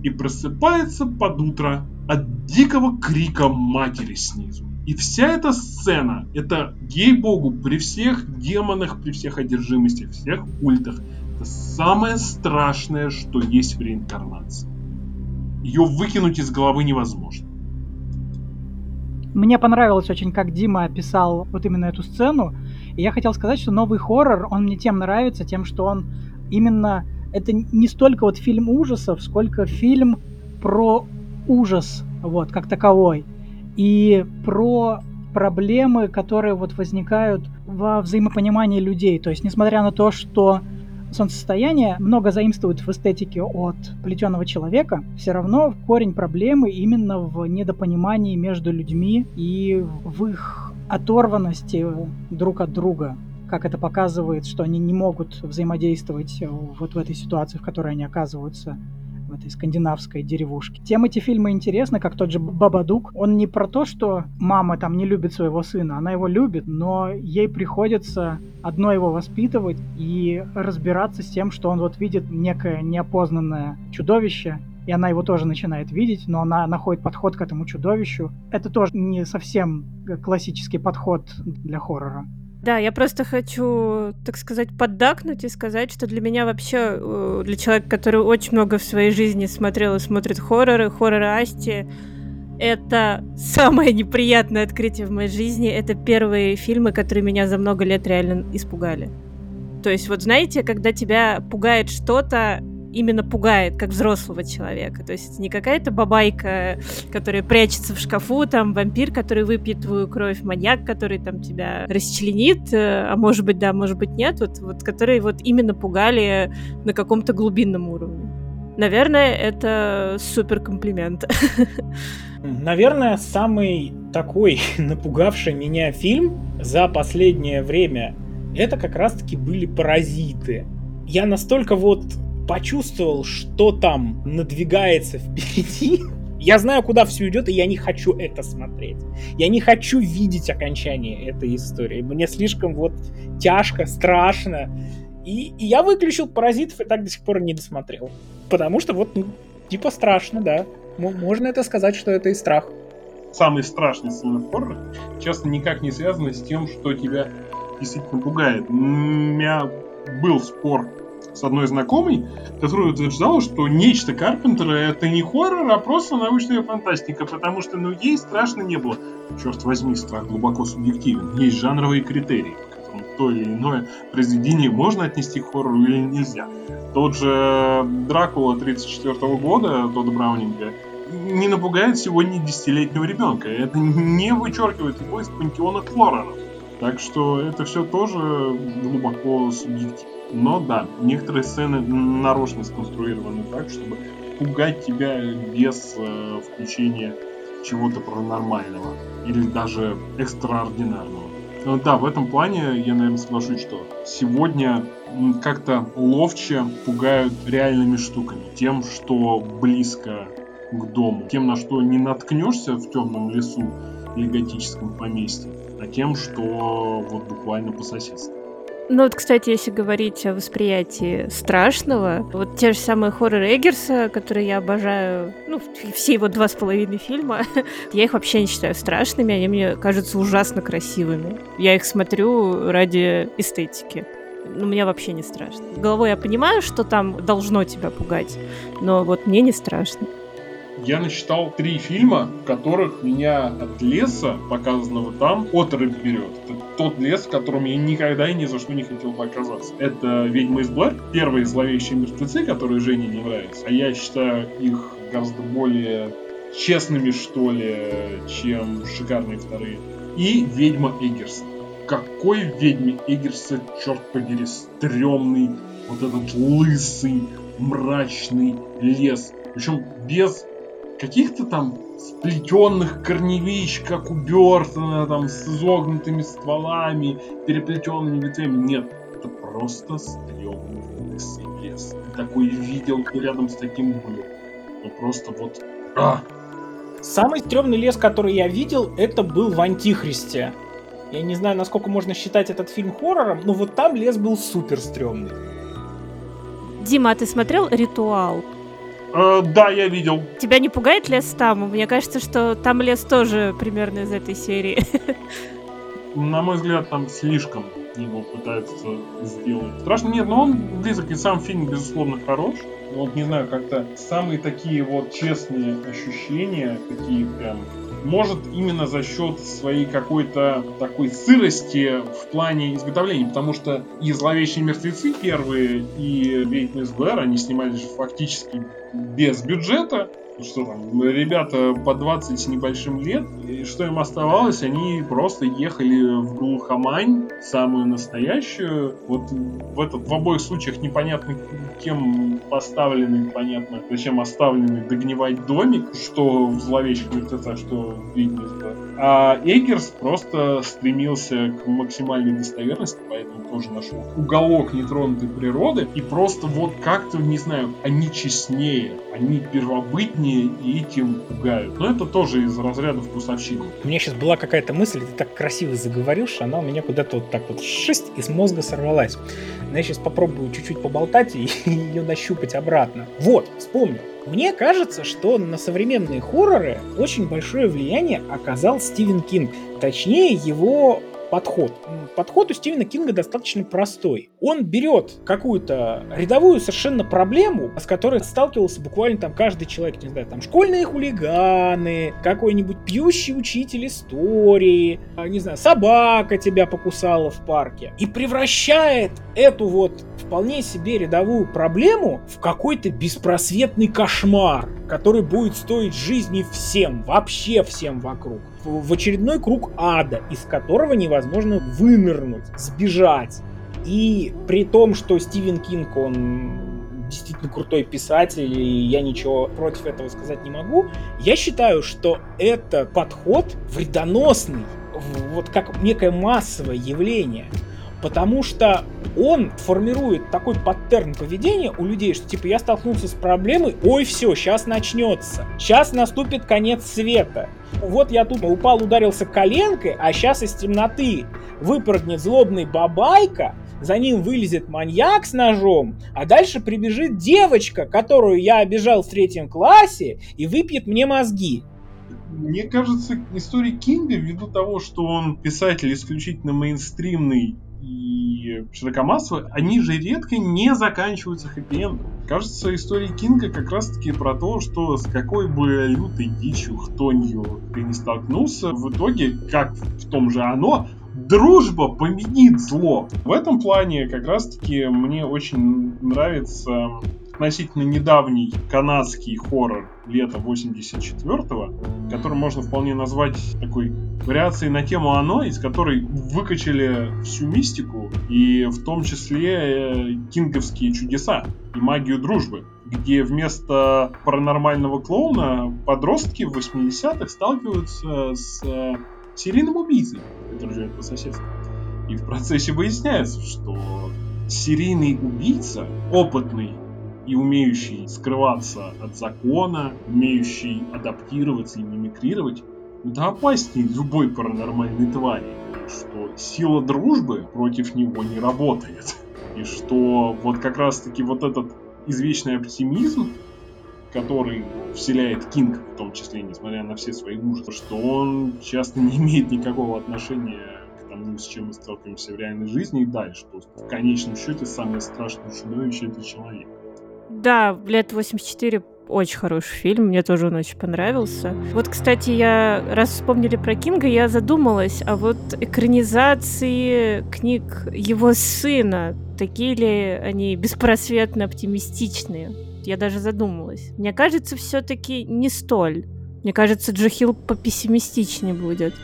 и просыпается под утро от дикого крика матери снизу. И вся эта сцена, это, ей-богу, при всех демонах, при всех одержимостях, всех культах, это самое страшное, что есть в реинкарнации. Ее выкинуть из головы невозможно. Мне понравилось очень, как Дима описал вот именно эту сцену. И я хотел сказать, что новый хоррор, он мне тем нравится, тем, что он именно... Это не столько вот фильм ужасов, сколько фильм про ужас, вот, как таковой. И про проблемы, которые вот возникают во взаимопонимании людей. То есть, несмотря на то, что солнцестояние много заимствует в эстетике от плетеного человека, все равно корень проблемы именно в недопонимании между людьми и в их оторванности друг от друга. Как это показывает, что они не могут взаимодействовать вот в этой ситуации, в которой они оказываются в этой скандинавской деревушке. Тем эти фильмы интересны, как тот же Бабадук. Он не про то, что мама там не любит своего сына, она его любит, но ей приходится одно его воспитывать и разбираться с тем, что он вот видит некое неопознанное чудовище, и она его тоже начинает видеть, но она находит подход к этому чудовищу. Это тоже не совсем классический подход для хоррора. Да, я просто хочу, так сказать, поддакнуть и сказать, что для меня вообще, э, для человека, который очень много в своей жизни смотрел и смотрит хорроры, хорроры Асти, это самое неприятное открытие в моей жизни. Это первые фильмы, которые меня за много лет реально испугали. То есть, вот знаете, когда тебя пугает что-то, именно пугает, как взрослого человека. То есть это не какая-то бабайка, которая прячется в шкафу, там вампир, который выпьет твою кровь, маньяк, который там тебя расчленит, э, а может быть да, может быть нет, вот, вот которые вот именно пугали на каком-то глубинном уровне. Наверное, это супер комплимент. Наверное, самый такой напугавший меня фильм за последнее время это как раз-таки были паразиты. Я настолько вот почувствовал, что там надвигается впереди, я знаю, куда все идет, и я не хочу это смотреть. Я не хочу видеть окончание этой истории. Мне слишком вот тяжко, страшно. И, и я выключил паразитов и так до сих пор не досмотрел. Потому что вот, ну, типа страшно, да. Можно это сказать, что это и страх. Самый страшный сцены в хорроре часто никак не связаны с тем, что тебя действительно пугает. У меня был спор с одной знакомой, которая утверждала, что нечто Карпентера это не хоррор, а просто научная фантастика, потому что, ну, ей страшно не было. Черт возьми, страх глубоко субъективен. Есть жанровые критерии, по которым то или иное произведение можно отнести к хоррору или нельзя. Тот же Дракула 34 года, Тодда Браунинга, не напугает сегодня десятилетнего ребенка. Это не вычеркивает его из пантеона хорроров. Так что это все тоже глубоко субъективно. Но да, некоторые сцены нарочно сконструированы так, чтобы пугать тебя без э, включения чего-то паранормального или даже экстраординарного. Но да, в этом плане я, наверное, соглашусь, что сегодня как-то ловче пугают реальными штуками. Тем, что близко к дому. Тем, на что не наткнешься в темном лесу или готическом поместье, а тем, что вот буквально по соседству. Ну вот, кстати, если говорить о восприятии страшного, вот те же самые хорроры Эггерса, которые я обожаю, ну, все его два с половиной фильма, я их вообще не считаю страшными, они мне кажутся ужасно красивыми. Я их смотрю ради эстетики. Ну, мне вообще не страшно. Головой я понимаю, что там должно тебя пугать, но вот мне не страшно. Я насчитал три фильма, в которых меня от леса, показанного там, отрыв берет. Это тот лес, в котором я никогда и ни за что не хотел бы оказаться. Это «Ведьма из Блэр», первые зловещие мертвецы, которые Жене не нравятся. А я считаю их гораздо более честными, что ли, чем шикарные вторые. И «Ведьма Эггерса». Какой ведьме Эггерса, черт подери, стрёмный вот этот лысый, мрачный лес. Причем без каких-то там сплетенных корневищ, как у Бертона, там с изогнутыми стволами, переплетенными ветвями. Нет, это просто стрёмный лес. Такой видел, ты рядом с таким был. Ну просто вот... А! Самый стрёмный лес, который я видел, это был в Антихристе. Я не знаю, насколько можно считать этот фильм хоррором, но вот там лес был супер стрёмный. Дима, а ты смотрел «Ритуал»? Э, да, я видел. Тебя не пугает лес там? Мне кажется, что там лес тоже примерно из этой серии. На мой взгляд, там слишком его пытаются сделать. Страшно нет, но он близок, и сам фильм, безусловно, хорош. Вот, не знаю, как-то самые такие вот честные ощущения, такие прям может именно за счет своей какой-то такой сырости в плане изготовления, потому что и «Зловещие мертвецы» первые, и «Ведьмы из Блэр», они снимались фактически без бюджета, что там, ребята по 20 с небольшим лет, и что им оставалось, они просто ехали в глухомань, самую настоящую. Вот в, этот, в обоих случаях непонятно кем поставленный, понятно, зачем оставленный догнивать домик, что в зловещих мертвецах, что в Ведьминство. А Эггерс просто стремился к максимальной достоверности, поэтому тоже нашел уголок нетронутой природы, и просто вот как-то, не знаю, они честнее, они первобытнее жизни и этим пугают. Но это тоже из разряда вкусовщины. У меня сейчас была какая-то мысль, ты так красиво заговорил, что она у меня куда-то вот так вот шесть из мозга сорвалась. Но я сейчас попробую чуть-чуть поболтать и ее нащупать обратно. Вот, вспомнил. Мне кажется, что на современные хорроры очень большое влияние оказал Стивен Кинг. Точнее, его подход. Подход у Стивена Кинга достаточно простой. Он берет какую-то рядовую совершенно проблему, с которой сталкивался буквально там каждый человек, не знаю, там школьные хулиганы, какой-нибудь пьющий учитель истории, а, не знаю, собака тебя покусала в парке, и превращает эту вот вполне себе рядовую проблему в какой-то беспросветный кошмар, который будет стоить жизни всем, вообще всем вокруг в очередной круг ада, из которого невозможно вынырнуть, сбежать. И при том, что Стивен Кинг, он действительно крутой писатель, и я ничего против этого сказать не могу, я считаю, что это подход вредоносный, вот как некое массовое явление. Потому что он формирует такой паттерн поведения у людей, что типа я столкнулся с проблемой, ой, все, сейчас начнется. Сейчас наступит конец света. Вот я тут упал, ударился коленкой, а сейчас из темноты выпрыгнет злобный бабайка, за ним вылезет маньяк с ножом, а дальше прибежит девочка, которую я обижал в третьем классе, и выпьет мне мозги. Мне кажется, истории Кинга, ввиду того, что он писатель исключительно мейнстримный и широкомассовые, они же редко не заканчиваются хэппи-эндом. Кажется, история Кинга как раз-таки про то, что с какой бы лютой дичью, хтонью ты не столкнулся, в итоге, как в том же оно, дружба победит зло. В этом плане как раз-таки мне очень нравится относительно недавний канадский хоррор лета 84-го, который можно вполне назвать такой вариацией на тему «Оно», из которой выкачали всю мистику, и в том числе э, кинговские чудеса и магию дружбы, где вместо паранормального клоуна подростки в 80-х сталкиваются с э, серийным убийцей, который живет по соседству. И в процессе выясняется, что серийный убийца, опытный и умеющий скрываться от закона, умеющий адаптироваться и мимикрировать, это опаснее любой паранормальной твари, что сила дружбы против него не работает. И что вот как раз таки вот этот извечный оптимизм, который вселяет Кинг, в том числе, несмотря на все свои ужасы, что он часто не имеет никакого отношения к тому, с чем мы сталкиваемся в реальной жизни и дальше. То есть, в конечном счете, самое страшное чудовище — это человек. Да, лет 84 Очень хороший фильм, мне тоже он очень понравился. Вот, кстати, я, раз вспомнили про Кинга, я задумалась, а вот экранизации книг его сына, такие ли они беспросветно оптимистичные? Я даже задумалась. Мне кажется, все-таки не столь. Мне кажется, Джо Хилл попессимистичнее будет.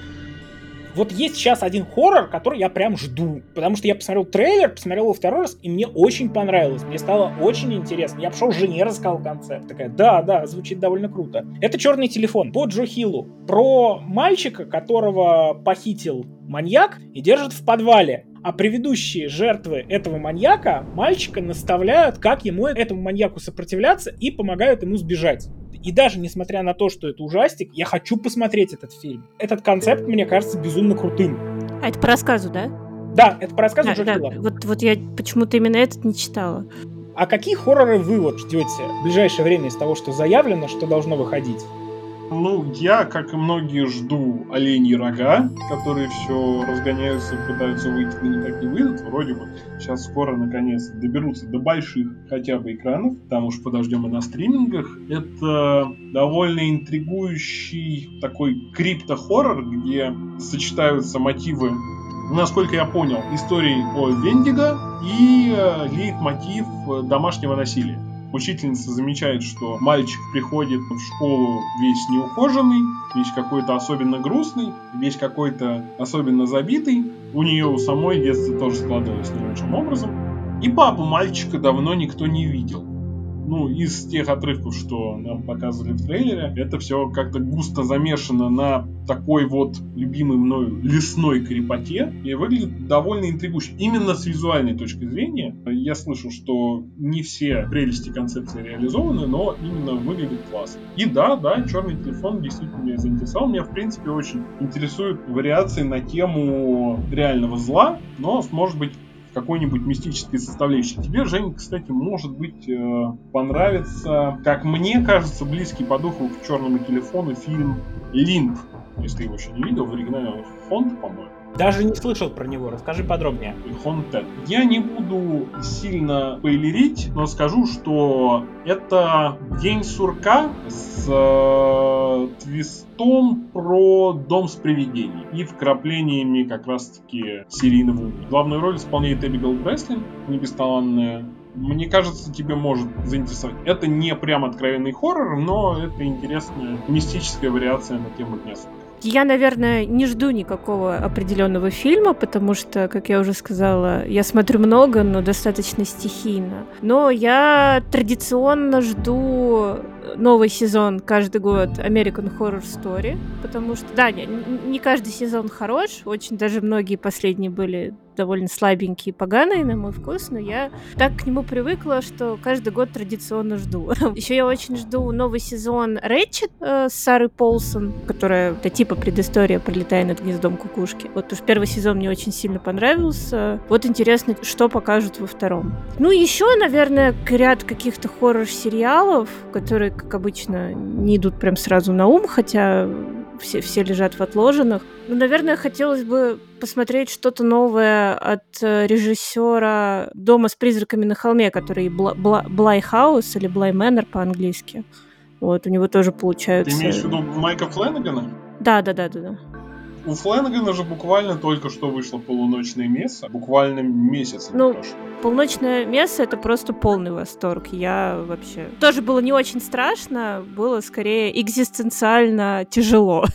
Вот есть сейчас один хоррор, который я прям жду. Потому что я посмотрел трейлер, посмотрел его второй раз, и мне очень понравилось. Мне стало очень интересно. Я пошел жене рассказал концепт. Такая, да, да, звучит довольно круто. Это черный телефон по Джо Хиллу. Про мальчика, которого похитил маньяк и держит в подвале. А предыдущие жертвы этого маньяка мальчика наставляют, как ему этому маньяку сопротивляться и помогают ему сбежать. И даже несмотря на то, что это ужастик, я хочу посмотреть этот фильм. Этот концепт мне кажется безумно крутым. А это по рассказу, да? Да, это по рассказу да, да. Вот, вот я почему-то именно этот не читала. А какие хорроры вы вот ждете в ближайшее время из того, что заявлено, что должно выходить? Ну, я, как и многие, жду оленьи рога, которые все разгоняются, пытаются выйти, но никак не выйдут. Вроде бы сейчас скоро, наконец, доберутся до больших хотя бы экранов. Там уж подождем и на стримингах. Это довольно интригующий такой крипто-хоррор, где сочетаются мотивы насколько я понял, истории о Вендиго и э, лейтмотив домашнего насилия. Учительница замечает, что мальчик приходит в школу весь неухоженный, весь какой-то особенно грустный, весь какой-то особенно забитый. У нее у самой детство тоже складывалось не лучшим образом. И папу мальчика давно никто не видел ну, из тех отрывков, что нам показывали в трейлере, это все как-то густо замешано на такой вот любимой мною лесной крепоте и выглядит довольно интригующе. Именно с визуальной точки зрения я слышу, что не все прелести концепции реализованы, но именно выглядит классно. И да, да, черный телефон действительно меня заинтересовал. Меня, в принципе, очень интересуют вариации на тему реального зла, но, может быть, какой-нибудь мистической составляющей. Тебе, Жень, кстати, может быть, э, понравится, как мне кажется, близкий по духу к черному телефону фильм «Лимб». Если ты его еще не видел, в оригинале фонд, по-моему. Даже не слышал про него, расскажи подробнее. Haunted. Я не буду сильно пойлерить, но скажу, что это День сурка с э, твистом про дом с привидений и вкраплениями как раз-таки серийного. Главную роль исполняет Эбигал Бреслин, не бесталанная мне кажется, тебе может заинтересовать. Это не прям откровенный хоррор, но это интересная мистическая вариация на тему Дня. Я, наверное, не жду никакого определенного фильма, потому что, как я уже сказала, я смотрю много, но достаточно стихийно. Но я традиционно жду новый сезон каждый год American Horror Story, потому что, да, не, не каждый сезон хорош, очень даже многие последние были довольно слабенький и поганый, на мой вкус, но я так к нему привыкла, что каждый год традиционно жду. Еще я очень жду новый сезон Рэтчет э, с Сарой Полсон, которая, это типа предыстория «Пролетая над гнездом кукушки». Вот уж первый сезон мне очень сильно понравился. Вот интересно, что покажут во втором. Ну, еще, наверное, ряд каких-то хоррор-сериалов, которые, как обычно, не идут прям сразу на ум, хотя все, все лежат в отложенных. Ну, наверное, хотелось бы посмотреть что-то новое от э, режиссера «Дома с призраками на холме», который Бла Бла Bly House или Bly Manor по-английски. Вот, у него тоже получается... Ты имеешь в виду Майка Флэнагана? Да, да, да, да, да. У Флэнагана же буквально только что вышла Полуночная месса, буквально месяц ну, прошло. Полуночная месса это просто полный восторг. Я вообще тоже было не очень страшно, было скорее экзистенциально тяжело.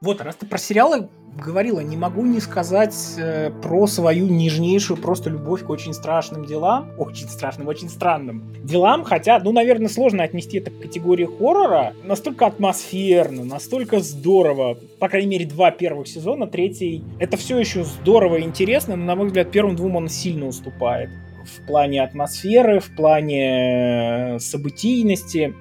Вот, раз ты про сериалы говорила, не могу не сказать э, про свою нежнейшую просто любовь к очень страшным делам. Очень страшным, очень странным делам. Хотя, ну, наверное, сложно отнести это к категории хоррора. Настолько атмосферно, настолько здорово. По крайней мере, два первых сезона, третий. Это все еще здорово и интересно, но, на мой взгляд, первым двум он сильно уступает. В плане атмосферы, в плане э, событийности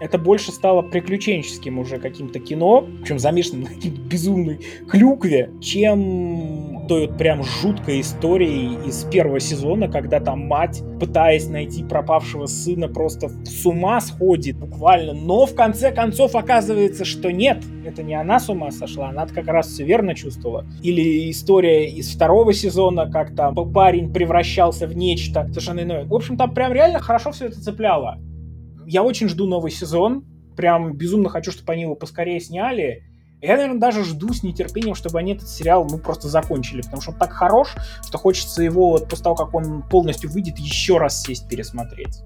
это больше стало приключенческим уже каким-то кино, причем замешанным на какой-то безумной клюкве, чем той вот прям жуткой историей из первого сезона, когда там мать, пытаясь найти пропавшего сына, просто с ума сходит буквально, но в конце концов оказывается, что нет, это не она с ума сошла, она как раз все верно чувствовала. Или история из второго сезона, как там парень превращался в нечто совершенно иное. В общем, там прям реально хорошо все это цепляло. Я очень жду новый сезон. Прям безумно хочу, чтобы они его поскорее сняли. Я, наверное, даже жду с нетерпением, чтобы они этот сериал, ну, просто закончили, потому что он так хорош, что хочется его вот после того, как он полностью выйдет, еще раз сесть пересмотреть.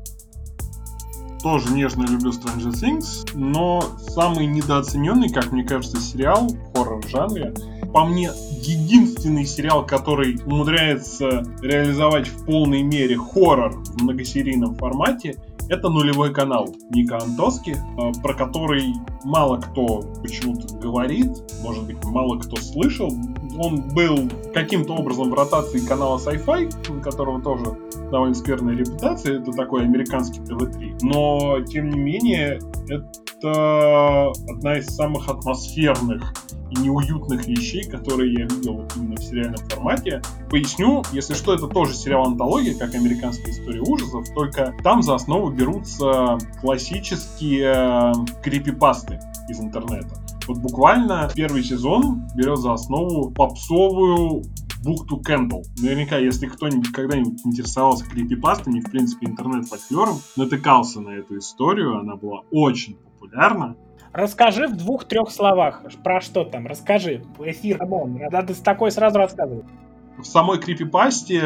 Тоже нежно люблю Stranger Things, но самый недооцененный, как мне кажется, сериал в хоррор-жанре, по мне, единственный сериал, который умудряется реализовать в полной мере хоррор в многосерийном формате, это нулевой канал Ника Антоски, э, про который мало кто почему-то говорит, может быть, мало кто слышал. Он был каким-то образом в ротации канала Sci-Fi, у которого тоже довольно скверная репутация, это такой американский ТВ-3. Но, тем не менее, это одна из самых атмосферных и неуютных вещей, которые я видел вот именно в сериальном формате. Поясню, если что, это тоже сериал-антология, как американская история ужасов, только там за основу берутся классические э, крипипасты из интернета. Вот буквально первый сезон берет за основу попсовую бухту Кэндл. Наверняка, если кто-нибудь когда-нибудь интересовался крипипастами, в принципе, интернет-фольклором, натыкался на эту историю, она была очень популярна. Расскажи в двух-трех словах, про что там, расскажи. Эфир, come on, надо с такой сразу рассказывать. В самой крипипасте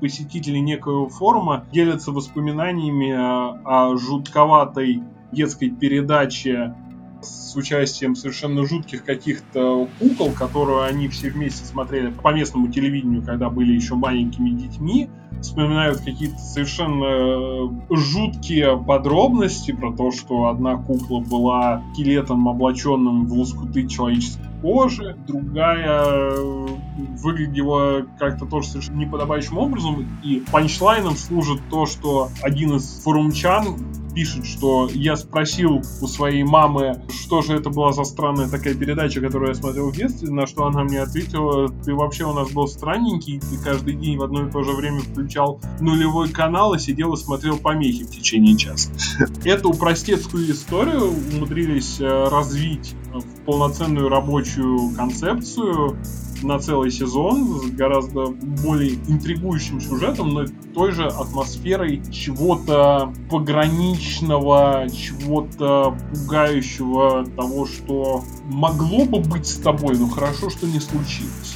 посетители некоего форума делятся воспоминаниями о жутковатой детской передаче с участием совершенно жутких каких-то кукол, которую они все вместе смотрели по местному телевидению, когда были еще маленькими детьми вспоминают какие-то совершенно э, жуткие подробности про то, что одна кукла была скелетом, облаченным в лоскуты человеческой кожи, другая э, выглядела как-то тоже совершенно неподобающим образом, и панчлайном служит то, что один из форумчан пишет, что я спросил у своей мамы, что же это была за странная такая передача, которую я смотрел в детстве, на что она мне ответила, ты вообще у нас был странненький, ты каждый день в одно и то же время включал нулевой канал и сидел и смотрел помехи в течение часа. Эту простецкую историю умудрились э, развить в полноценную рабочую концепцию, на целый сезон с гораздо более интригующим сюжетом, но той же атмосферой чего-то пограничного, чего-то пугающего того, что могло бы быть с тобой, но хорошо, что не случилось.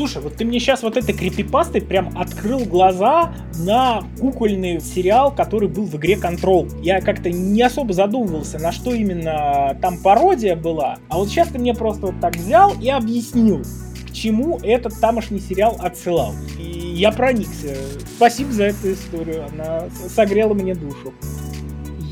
Слушай, вот ты мне сейчас вот этой крипипастой прям открыл глаза на кукольный сериал, который был в игре Control. Я как-то не особо задумывался, на что именно там пародия была. А вот сейчас ты мне просто вот так взял и объяснил, к чему этот тамошний сериал отсылал. И я проникся. Спасибо за эту историю. Она согрела мне душу.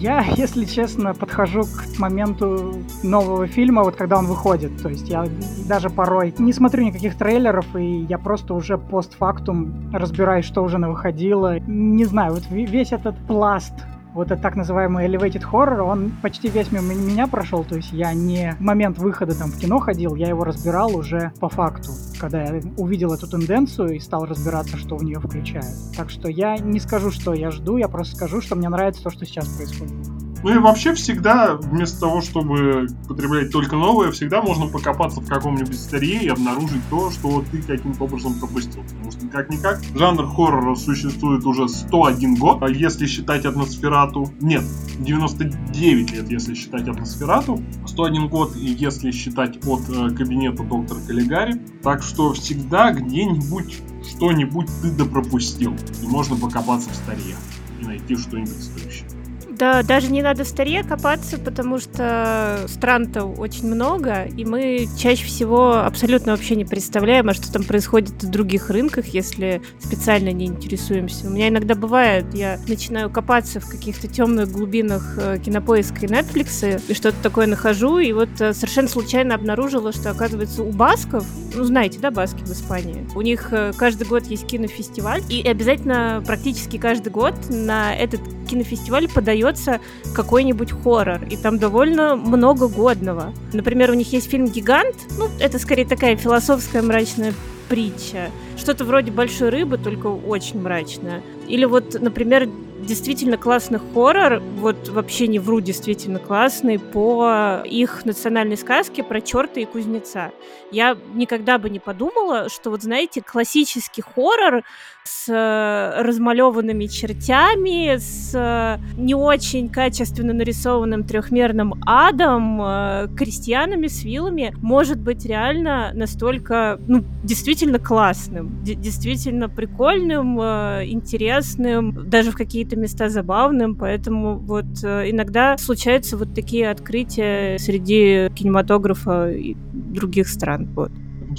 Я, если честно, подхожу к моменту нового фильма, вот когда он выходит. То есть я даже порой не смотрю никаких трейлеров, и я просто уже постфактум разбираюсь, что уже на выходило. Не знаю, вот весь этот пласт вот этот так называемый elevated horror, он почти весь мимо меня прошел, то есть я не в момент выхода там в кино ходил, я его разбирал уже по факту, когда я увидел эту тенденцию и стал разбираться, что в нее включают. Так что я не скажу, что я жду, я просто скажу, что мне нравится то, что сейчас происходит. Ну и вообще всегда, вместо того, чтобы потреблять только новое, всегда можно покопаться в каком-нибудь старье и обнаружить то, что ты каким-то образом пропустил. Потому что как-никак жанр хоррора существует уже 101 год, а если считать атмосферату... Нет, 99 лет, если считать атмосферату. 101 год, если считать от э, кабинета доктора Каллигари. Так что всегда где-нибудь что-нибудь ты допропустил. И можно покопаться в старье и найти что-нибудь стоящее. Да, даже не надо в старе копаться, потому что стран-то очень много, и мы чаще всего абсолютно вообще не представляем, а что там происходит в других рынках, если специально не интересуемся. У меня иногда бывает, я начинаю копаться в каких-то темных глубинах э, кинопоиска и Netflix, и что-то такое нахожу, и вот э, совершенно случайно обнаружила, что, оказывается, у басков, ну, знаете, да, баски в Испании, у них э, каждый год есть кинофестиваль, и обязательно практически каждый год на этот кинофестиваль подается какой-нибудь хоррор, и там довольно много годного. Например, у них есть фильм «Гигант», ну, это скорее такая философская мрачная притча. Что-то вроде большой рыбы, только очень мрачная. Или вот, например, действительно классный хоррор, вот вообще не вру, действительно классный, по их национальной сказке про черта и кузнеца. Я никогда бы не подумала, что вот, знаете, классический хоррор с э, размалеванными чертями, с э, не очень качественно нарисованным трехмерным адом, э, крестьянами с вилами, может быть реально настолько, ну, действительно классным, действительно прикольным, интересным, даже в какие-то места забавным, поэтому вот иногда случаются вот такие открытия среди кинематографа и других стран. Вот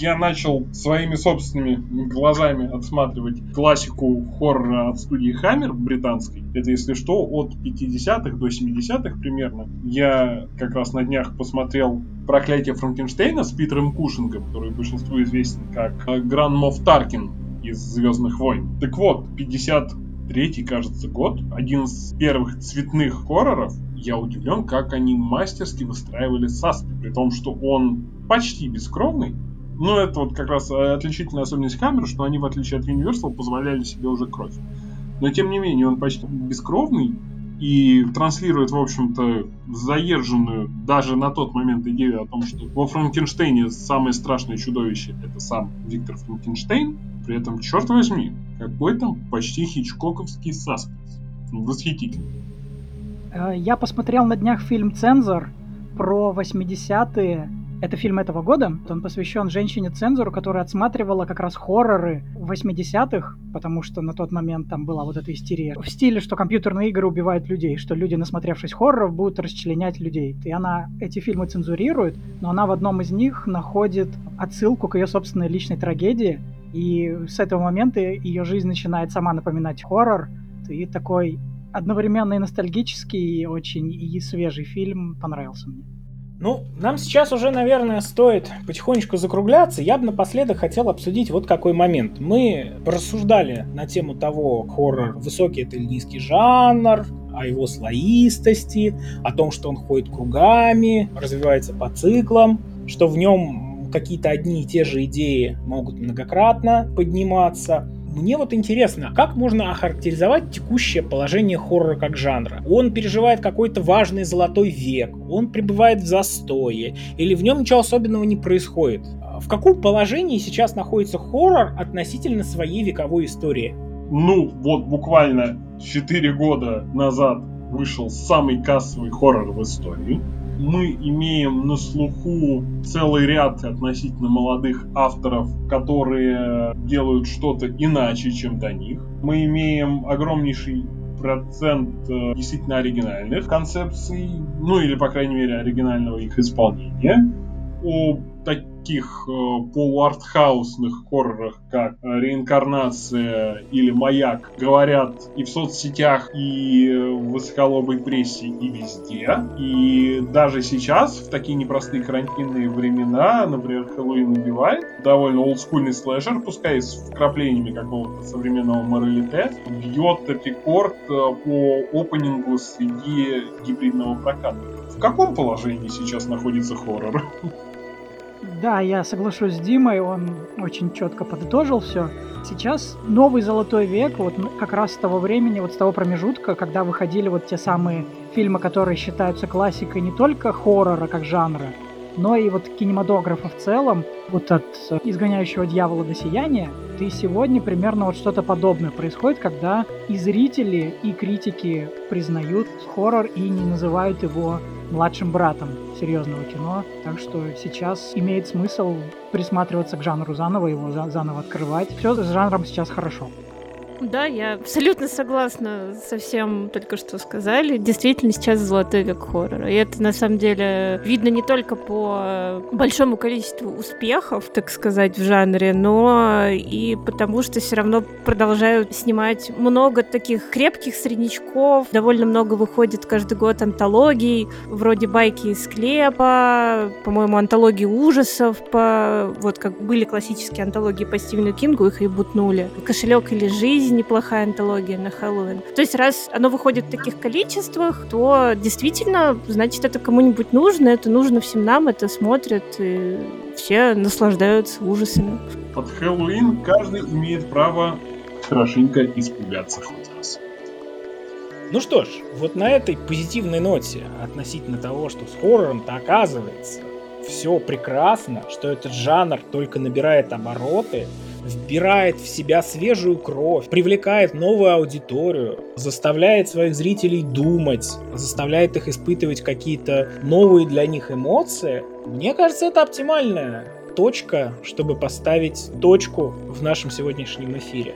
я начал своими собственными глазами отсматривать классику хоррора от студии Хаммер британской. Это, если что, от 50-х до 70-х примерно. Я как раз на днях посмотрел «Проклятие Франкенштейна» с Питером Кушингом, который большинству известен как Гран Мофф Таркин из «Звездных войн». Так вот, 53-й, кажется, год, один из первых цветных хорроров, я удивлен, как они мастерски выстраивали саспи, при том, что он почти бескровный, ну, это вот как раз э, отличительная особенность камеры, что они, в отличие от Universal, позволяли себе уже кровь. Но, тем не менее, он почти бескровный и транслирует, в общем-то, заезженную даже на тот момент идею о том, что во Франкенштейне самое страшное чудовище — это сам Виктор Франкенштейн. При этом, черт возьми, какой там почти хичкоковский саспенс. Восхитительный. Э, я посмотрел на днях фильм «Цензор» про 80-е это фильм этого года. Он посвящен женщине-цензору, которая отсматривала как раз хорроры 80-х, потому что на тот момент там была вот эта истерия. В стиле, что компьютерные игры убивают людей, что люди, насмотревшись хорроров, будут расчленять людей. И она эти фильмы цензурирует, но она в одном из них находит отсылку к ее собственной личной трагедии. И с этого момента ее жизнь начинает сама напоминать хоррор. И такой одновременно и ностальгический, и очень и свежий фильм понравился мне. Ну, нам сейчас уже, наверное, стоит потихонечку закругляться. Я бы напоследок хотел обсудить вот какой момент. Мы порассуждали на тему того, хоррор высокий это или низкий жанр, о его слоистости, о том, что он ходит кругами, развивается по циклам, что в нем какие-то одни и те же идеи могут многократно подниматься. Мне вот интересно, как можно охарактеризовать текущее положение хоррора как жанра? Он переживает какой-то важный золотой век, он пребывает в застое, или в нем ничего особенного не происходит? В каком положении сейчас находится хоррор относительно своей вековой истории? Ну, вот буквально 4 года назад вышел самый кассовый хоррор в истории мы имеем на слуху целый ряд относительно молодых авторов, которые делают что-то иначе, чем до них. Мы имеем огромнейший процент э, действительно оригинальных концепций, ну или, по крайней мере, оригинального их исполнения. У таких э, полуартхаусных хоррорах, как э, «Реинкарнация» или «Маяк», говорят и в соцсетях, и в высоколобой прессе, и везде. И даже сейчас, в такие непростые карантинные времена, например, «Хэллоуин убивает», довольно олдскульный слэшер, пускай с вкраплениями какого-то современного моралите, бьет рекорд э, по опенингу среди гибридного проката. В каком положении сейчас находится хоррор? Да, я соглашусь с Димой, он очень четко подытожил все. Сейчас новый золотой век, вот как раз с того времени, вот с того промежутка, когда выходили вот те самые фильмы, которые считаются классикой не только хоррора как жанра, но и вот кинематографа в целом, вот от «Изгоняющего дьявола» до «Сияния», и сегодня примерно вот что-то подобное происходит, когда и зрители, и критики признают хоррор и не называют его младшим братом серьезного кино. Так что сейчас имеет смысл присматриваться к жанру заново, его заново открывать. Все с жанром сейчас хорошо. Да, я абсолютно согласна со всем только что сказали. Действительно, сейчас золотой век хоррора. И это, на самом деле, видно не только по большому количеству успехов, так сказать, в жанре, но и потому, что все равно продолжают снимать много таких крепких среднячков. Довольно много выходит каждый год антологий, вроде «Байки из склепа», по-моему, антологии ужасов, по... вот как были классические антологии по Стивену Кингу, их и бутнули. «Кошелек или жизнь», жизнь неплохая антология на Хэллоуин. То есть раз оно выходит в таких количествах, то действительно, значит, это кому-нибудь нужно, это нужно всем нам, это смотрят, и все наслаждаются ужасами. Под Хэллоуин каждый имеет право хорошенько испугаться хоть раз. Ну что ж, вот на этой позитивной ноте относительно того, что с хоррором-то оказывается все прекрасно, что этот жанр только набирает обороты, вбирает в себя свежую кровь, привлекает новую аудиторию, заставляет своих зрителей думать, заставляет их испытывать какие-то новые для них эмоции, мне кажется, это оптимальная точка, чтобы поставить точку в нашем сегодняшнем эфире.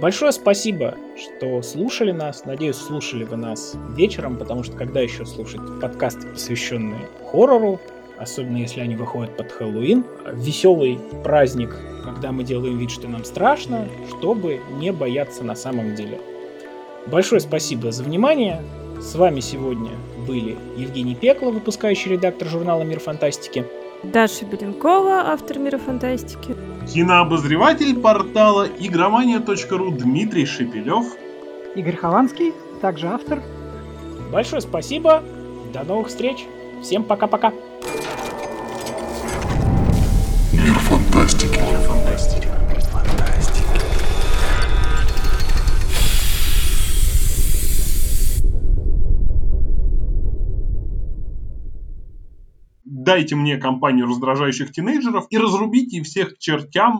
Большое спасибо, что слушали нас. Надеюсь, слушали вы нас вечером, потому что когда еще слушать подкасты, посвященные хоррору, особенно если они выходят под Хэллоуин, веселый праздник, когда мы делаем вид, что нам страшно, чтобы не бояться на самом деле. Большое спасибо за внимание. С вами сегодня были Евгений Пекло, выпускающий редактор журнала «Мир фантастики», Даша Беленкова, автор «Мира фантастики», Кинообозреватель портала игромания.ру Дмитрий Шепелев. Игорь Хованский, также автор. Большое спасибо. До новых встреч. Всем пока-пока. Мир фантастики. Мир фантастики. Дайте мне компанию раздражающих тинейджеров и разрубите всех к чертям